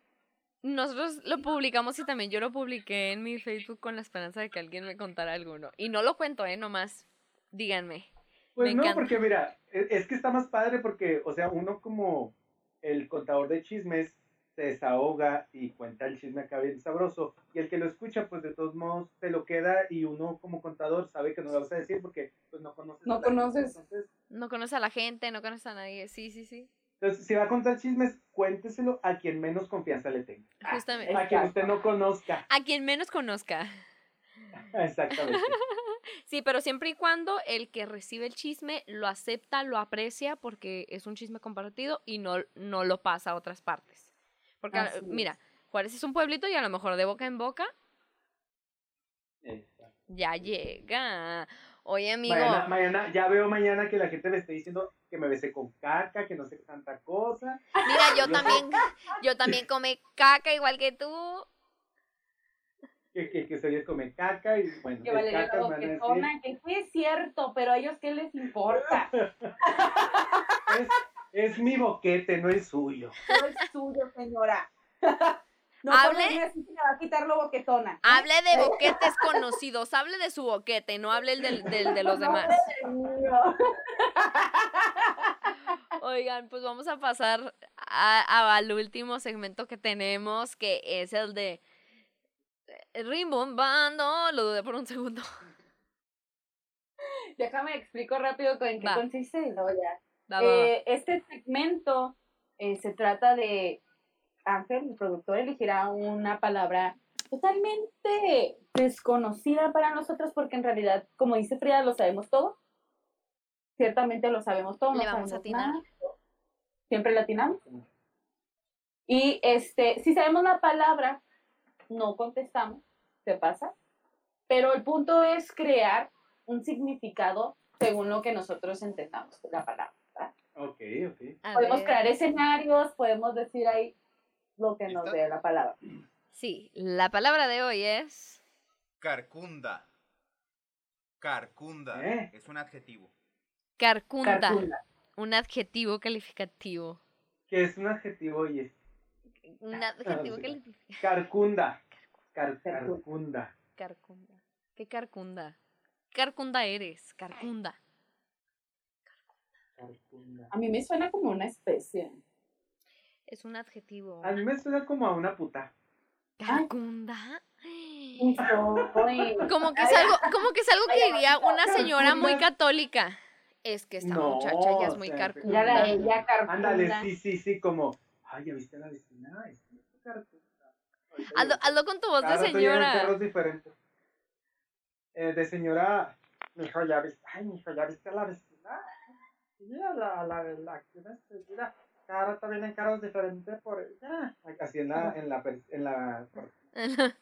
nosotros lo publicamos y también yo lo publiqué en mi Facebook con la esperanza de que alguien me contara alguno. Y no lo cuento, ¿eh? Nomás, díganme. Pues Me no, encanta. porque mira, e- es que está más padre porque, o sea, uno como el contador de chismes se desahoga y cuenta el chisme acá bien sabroso. Y el que lo escucha, pues de todos modos te lo queda y uno como contador sabe que no lo vas a decir porque pues no conoces. No a la gente. conoces. Entonces, No conoce a la gente, no conoce a nadie. Sí, sí, sí. entonces, si va a contar chismes, cuénteselo a quien menos confianza le tenga. Justamente. A quien usted no conozca. A quien menos conozca. Exactamente. Sí, pero siempre y cuando el que recibe el chisme lo acepta, lo aprecia, porque es un chisme compartido y no, no lo pasa a otras partes. Porque, Así es. mira, Juárez es un pueblito y a lo mejor de boca en boca ya llega. Oye, amigo, Mañana, mañana, ya veo mañana que la gente me esté diciendo que me besé con caca, que no sé tanta cosa. mira, yo yo- también, yo también come caca igual que tú. Que, que, que soy el come caca y bueno, Que es Valeria caca, a decir, boquetona, que sí es cierto, pero a ellos qué les importa. es, es mi boquete, no el suyo. No es suyo, señora. No Hable- así va a quitar lo boquetona. ¿eh? Hable de boquetes conocidos, hable de su boquete, no hable del, del de los No demás. Oigan, pues vamos a pasar a- a- al último segmento que tenemos, que es el de rimbombando. Lo dudé por un segundo. Déjame explico rápido en qué Va. consiste y luego ya. Va, va, va. Eh, este segmento eh, se trata de Ángel, el productor, elegirá una palabra totalmente desconocida para nosotros porque en realidad, como dice Frida, lo sabemos todo. Ciertamente lo sabemos todo. Le no vamos a atinar. nada. Siempre la atinamos. Y este, si sabemos la palabra, no contestamos, se pasa. Pero el punto es crear un significado según lo que nosotros entendamos la palabra. ¿verdad? Ok, ok. A Podemos ver. crear escenarios, podemos decir ahí lo que nos dé la palabra. Sí, la palabra de hoy es Carcunda. Carcunda. ¿Eh? Es un adjetivo. carcunda, Carcunda. un adjetivo calificativo. Que es un adjetivo y es Un adjetivo sí. calificativo. carcunda. Car- Carcunda. carcunda. Carcunda. ¿Qué carcunda? Carcunda eres, carcunda. Carcunda. A mí me suena como una especie. Es un adjetivo. A mí me suena como a una puta. Carcunda. Como que es algo, como que es algo que diría una señora muy Carcunda. católica. Es que esta No, muchacha ya es o muy sea, Ya carcunda. la ella carcunda. Ándale, sí, sí, sí, como, ay, ¿ya viste a la vecina? Es carcunda. Hazlo, hazlo con tu voz de señora. carros diferentes. Eh, de señora, mijo, ya viste, ay, mijo, ya viste a la vecina. Mira, la, la, la, mira, cada rato vienen carros diferentes por ella. Así en la, en la, en la,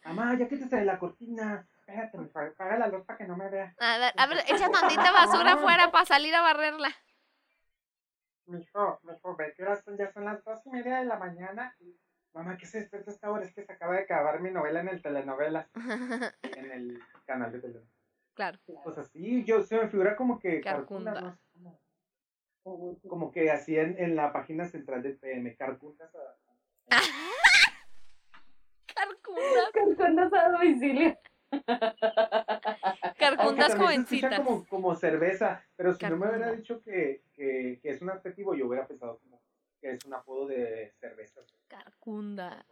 mamá, ya quítese de la cortina. Espérate, mijo, apaga la luz para que no me vea. A ver, a ver, echa tantita basura afuera para salir a barrerla. Mijo, mijo, ve que ya son las dos y media de la mañana. Y mamá, ¿qué se despierta esta hora? Es que se acaba de acabar mi novela en el telenovelas, en el canal de telenovelas. claro. Pues así, yo se me figura como que Carcunda. Carcunda, no sé, como, como que así en, en la página central del PM, Carcundas a- Carcundas. A domicilio. Carcundas también se escucha jovencitas. como, como cerveza, pero si no me hubiera dicho que, que, que es un adjetivo, yo hubiera pensado como que es un apodo de cerveza. Carcunda.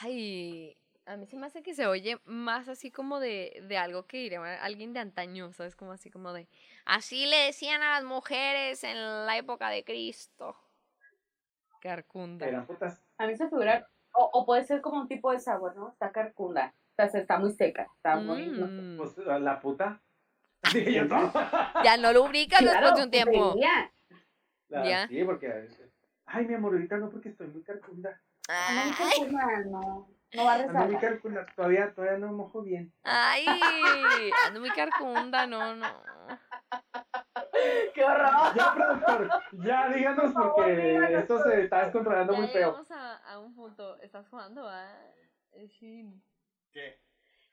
Ay, a mí se me hace que se oye más así como de, de algo que diría alguien de antaño, ¿sabes? Como así como de... Así le decían a las mujeres en la época de Cristo. Carcunda. Eran putas. A mí se figura, o, o puede ser como un tipo de sabor, ¿no? Está carcunda. O sea, se- está muy seca. Está muy. no sé. Mm. Pues la puta. Dije yo, no. Ya no lubricas después Claro, de un tiempo. La- Ya. Sí, porque. Ay, mi amor, ahorita no, porque estoy muy carcunda. No, Ay, no, no va a Ando muy carcunda. Todavía, todavía no mojo bien. ay, ando muy carcunda, no, no. ¡Qué horror! Ya, productor, ya díganos Por favor, porque díganos, esto se está descontrolando muy feo. llegamos a, a un punto. ¿Estás jugando? Ah, sí. ¿Qué?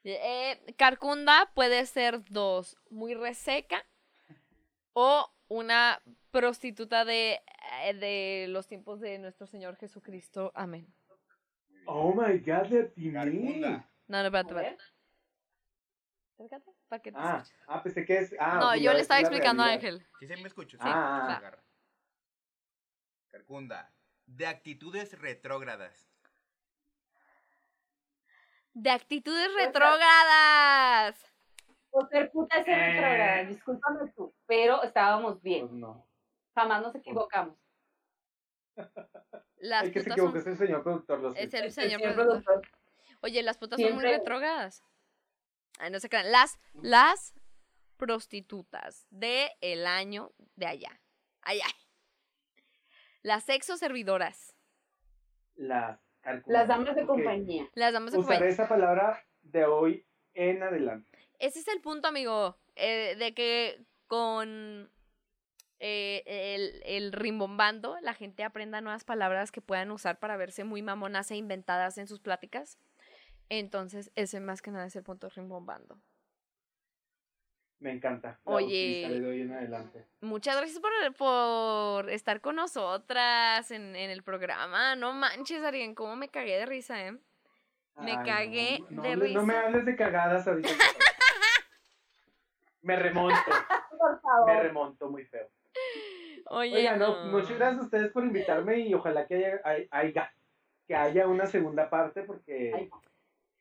Eh, carcunda puede ser dos, muy reseca o una prostituta de, eh, de los tiempos de nuestro Señor Jesucristo. Amén. Oh my god, de atiné. No, no, espérate, espérate. Acércate, para que te Ah, escuches. ah, pensé que es. Ah, no, yo le estaba explicando a. Ángel. ¿Sí se me escucha? Sí, Ah. se agarra. Carcunda. De actitudes retrógradas. De actitudes retrógradas. Por ser puta ese Eh. discúlpame tú, pero estábamos bien. Pues no. Jamás nos equivocamos. Las Hay que se putas equivocó, son... es el señor productor. Lo Es el señor productor. productor. Oye, las putas son muy retrógradas. Ay, no se crean. Las, las prostitutas de el año de allá. Allá. Las sexo servidoras. Las. Las damas de compañía. Las damas de Usaré compañía. esa palabra de hoy en adelante. Ese es el punto, amigo. eh, de que con eh, el, el rimbombando la gente aprenda nuevas palabras que puedan usar para verse muy mamonas e inventadas en sus pláticas. Entonces, ese más que nada es el punto rimbombando. Me encanta. La Oye. en adelante. Muchas gracias por, por estar con nosotras en, en el programa. No manches, Arien, cómo me cagué de risa, ¿eh? Me Ay, cagué no, no de hables- No me risa. hables de cagadas ahorita. Me remonto. Por Me favor. remonto muy feo. Oye, Oiga, no, no. muchas gracias a ustedes por invitarme y ojalá que haya, hay- haya, que haya una segunda parte porque Ay,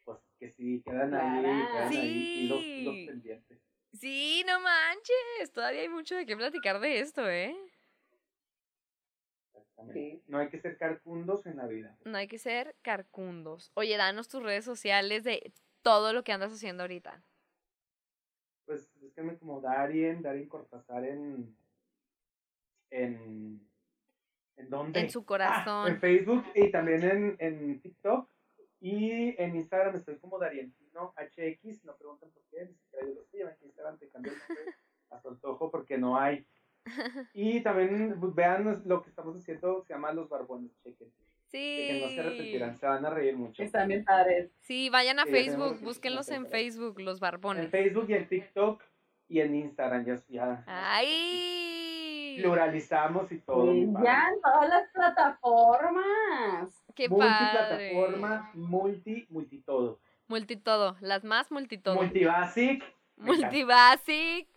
pues que sí, quedan ahí, quedan ahí hilos, hilos Sí. pendientes. Sí, no manches. Todavía hay mucho de qué platicar de esto, ¿eh? Exactamente. Sí. No hay que ser carcundos en la vida. No hay que ser carcundos. Oye, danos tus redes sociales de todo lo que andas haciendo ahorita. Búsquenme como Darien, Darien Cortázar en en ¿en dónde? En su Ah, corazón. en Facebook y también en, en TikTok y en Instagram estoy como Darientino HX, no preguntan por qué, ni siquiera yo lo sé, que Instagram te cambia el nombre a su antojo porque no hay. Y también vean lo que estamos haciendo, se llama Los Barbones, chequen. Que no se arrepentirán, Sí. se van a reír mucho. Están bien padres. Sí, vayan a Sí, Facebook, que búsquenlos en. Facebook, los En barbones. Facebook y en TikTok y en Instagram ya, ya. ¡Ay! pluralizamos y todo. Sí, ya en todas las plataformas. ¡Qué padre! Multiplataforma, multi, multi todo. Multitodo, las más multitodo. Multibasic. me encanta. Multibasic.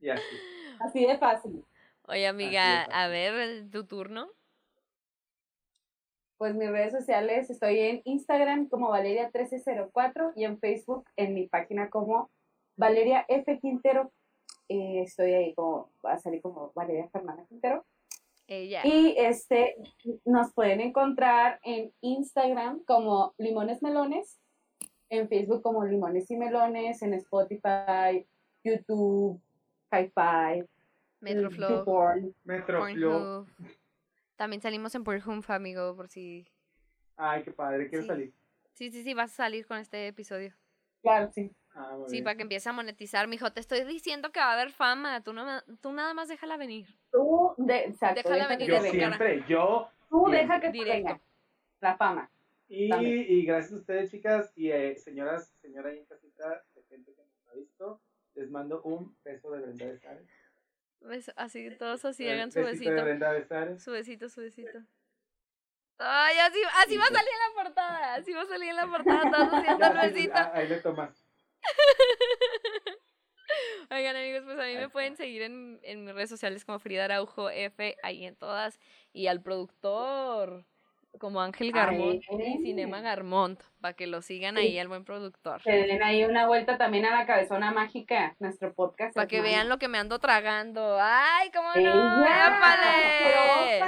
Y así. Así de fácil. Oye, amiga, a ver, tu turno. Pues mis redes sociales, estoy en Instagram como Valeria1304 y en Facebook en mi página como Valeria F. Quintero. Eh, estoy ahí como, va a salir como Valeria Fernanda Quintero. Ella. Y este, nos pueden encontrar en Instagram como Limones Melones, en Facebook como Limones y Melones, en Spotify, YouTube, Hi-Fi, Metroflow. YouPorn. Metroflow. También salimos en Pornhub, amigo, por si... Ay, qué padre, quiero Sí. salir. Sí, sí, sí, vas a salir con este episodio. Claro, sí. Ah, muy Sí, bien. para que empiece a monetizar, mijo. Te estoy diciendo que va a haber fama. Tú, no, tú nada más déjala venir. Tú, de, exacto, Déjala deja que venir Yo siempre, yo, Tú Bien. deja que te Directo. venga la fama. Y, y gracias a ustedes, chicas, y eh, señoras, señora ahí en casita, de gente que nos ha visto, les mando un beso de Brenda Besares. Bes- Así, todos así, Eh, hagan su besito de besito. Brenda Besares. Su besito, su besito. Ay, así, así va a salir en la portada. Así va a salir en la portada. Todos haciendo ah, ahí le tomas. Oigan, amigos, pues a mí me pueden seguir en, en mis redes sociales como Frida Araujo F, ahí en todas. Y al productor como Ángel Garmont y Cinema Garmont, para que lo sigan ahí al buen productor. Que den ahí una vuelta también a la cabezona mágica, nuestro podcast. Para que vean lo que me ando tragando. ¡Ay, cómo no! ¡Épale!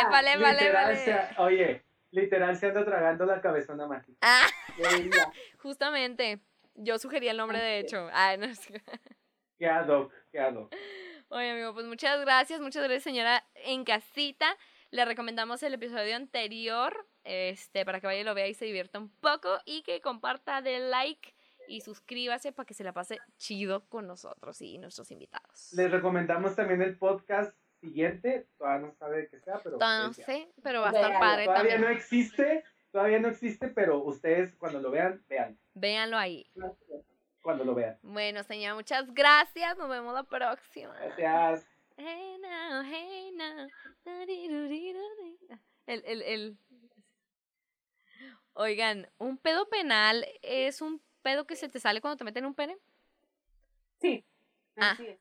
¡Épale, épale, épale! se- oye, literal se anda tragando la cabezona mágica. Ah, justamente. Yo sugerí el nombre, de hecho. Ay, no sé. Qué ad hoc, qué ad hoc. Oye, amigo, pues muchas gracias, muchas gracias, señora en casita. Le recomendamos el episodio anterior, este, para que vaya y lo vea y se divierta un poco y que comparta, de like y suscríbase para que se la pase chido con nosotros y nuestros invitados. Les recomendamos también el podcast siguiente, todavía no sabe de qué sea, pero Todavía no ustedes sé, pero va a estar padre Todavía también. no existe, todavía no existe, pero ustedes cuando lo vean, vean, Véanlo ahí. cuando lo vean. Bueno, señora, muchas gracias. Nos vemos la próxima. Gracias. Hey now, hey now. da-di-du-di-du-di. El, el, el. Oigan, un pedo penal es un pedo que se te sale cuando te meten un pene. Sí. Ah. así es.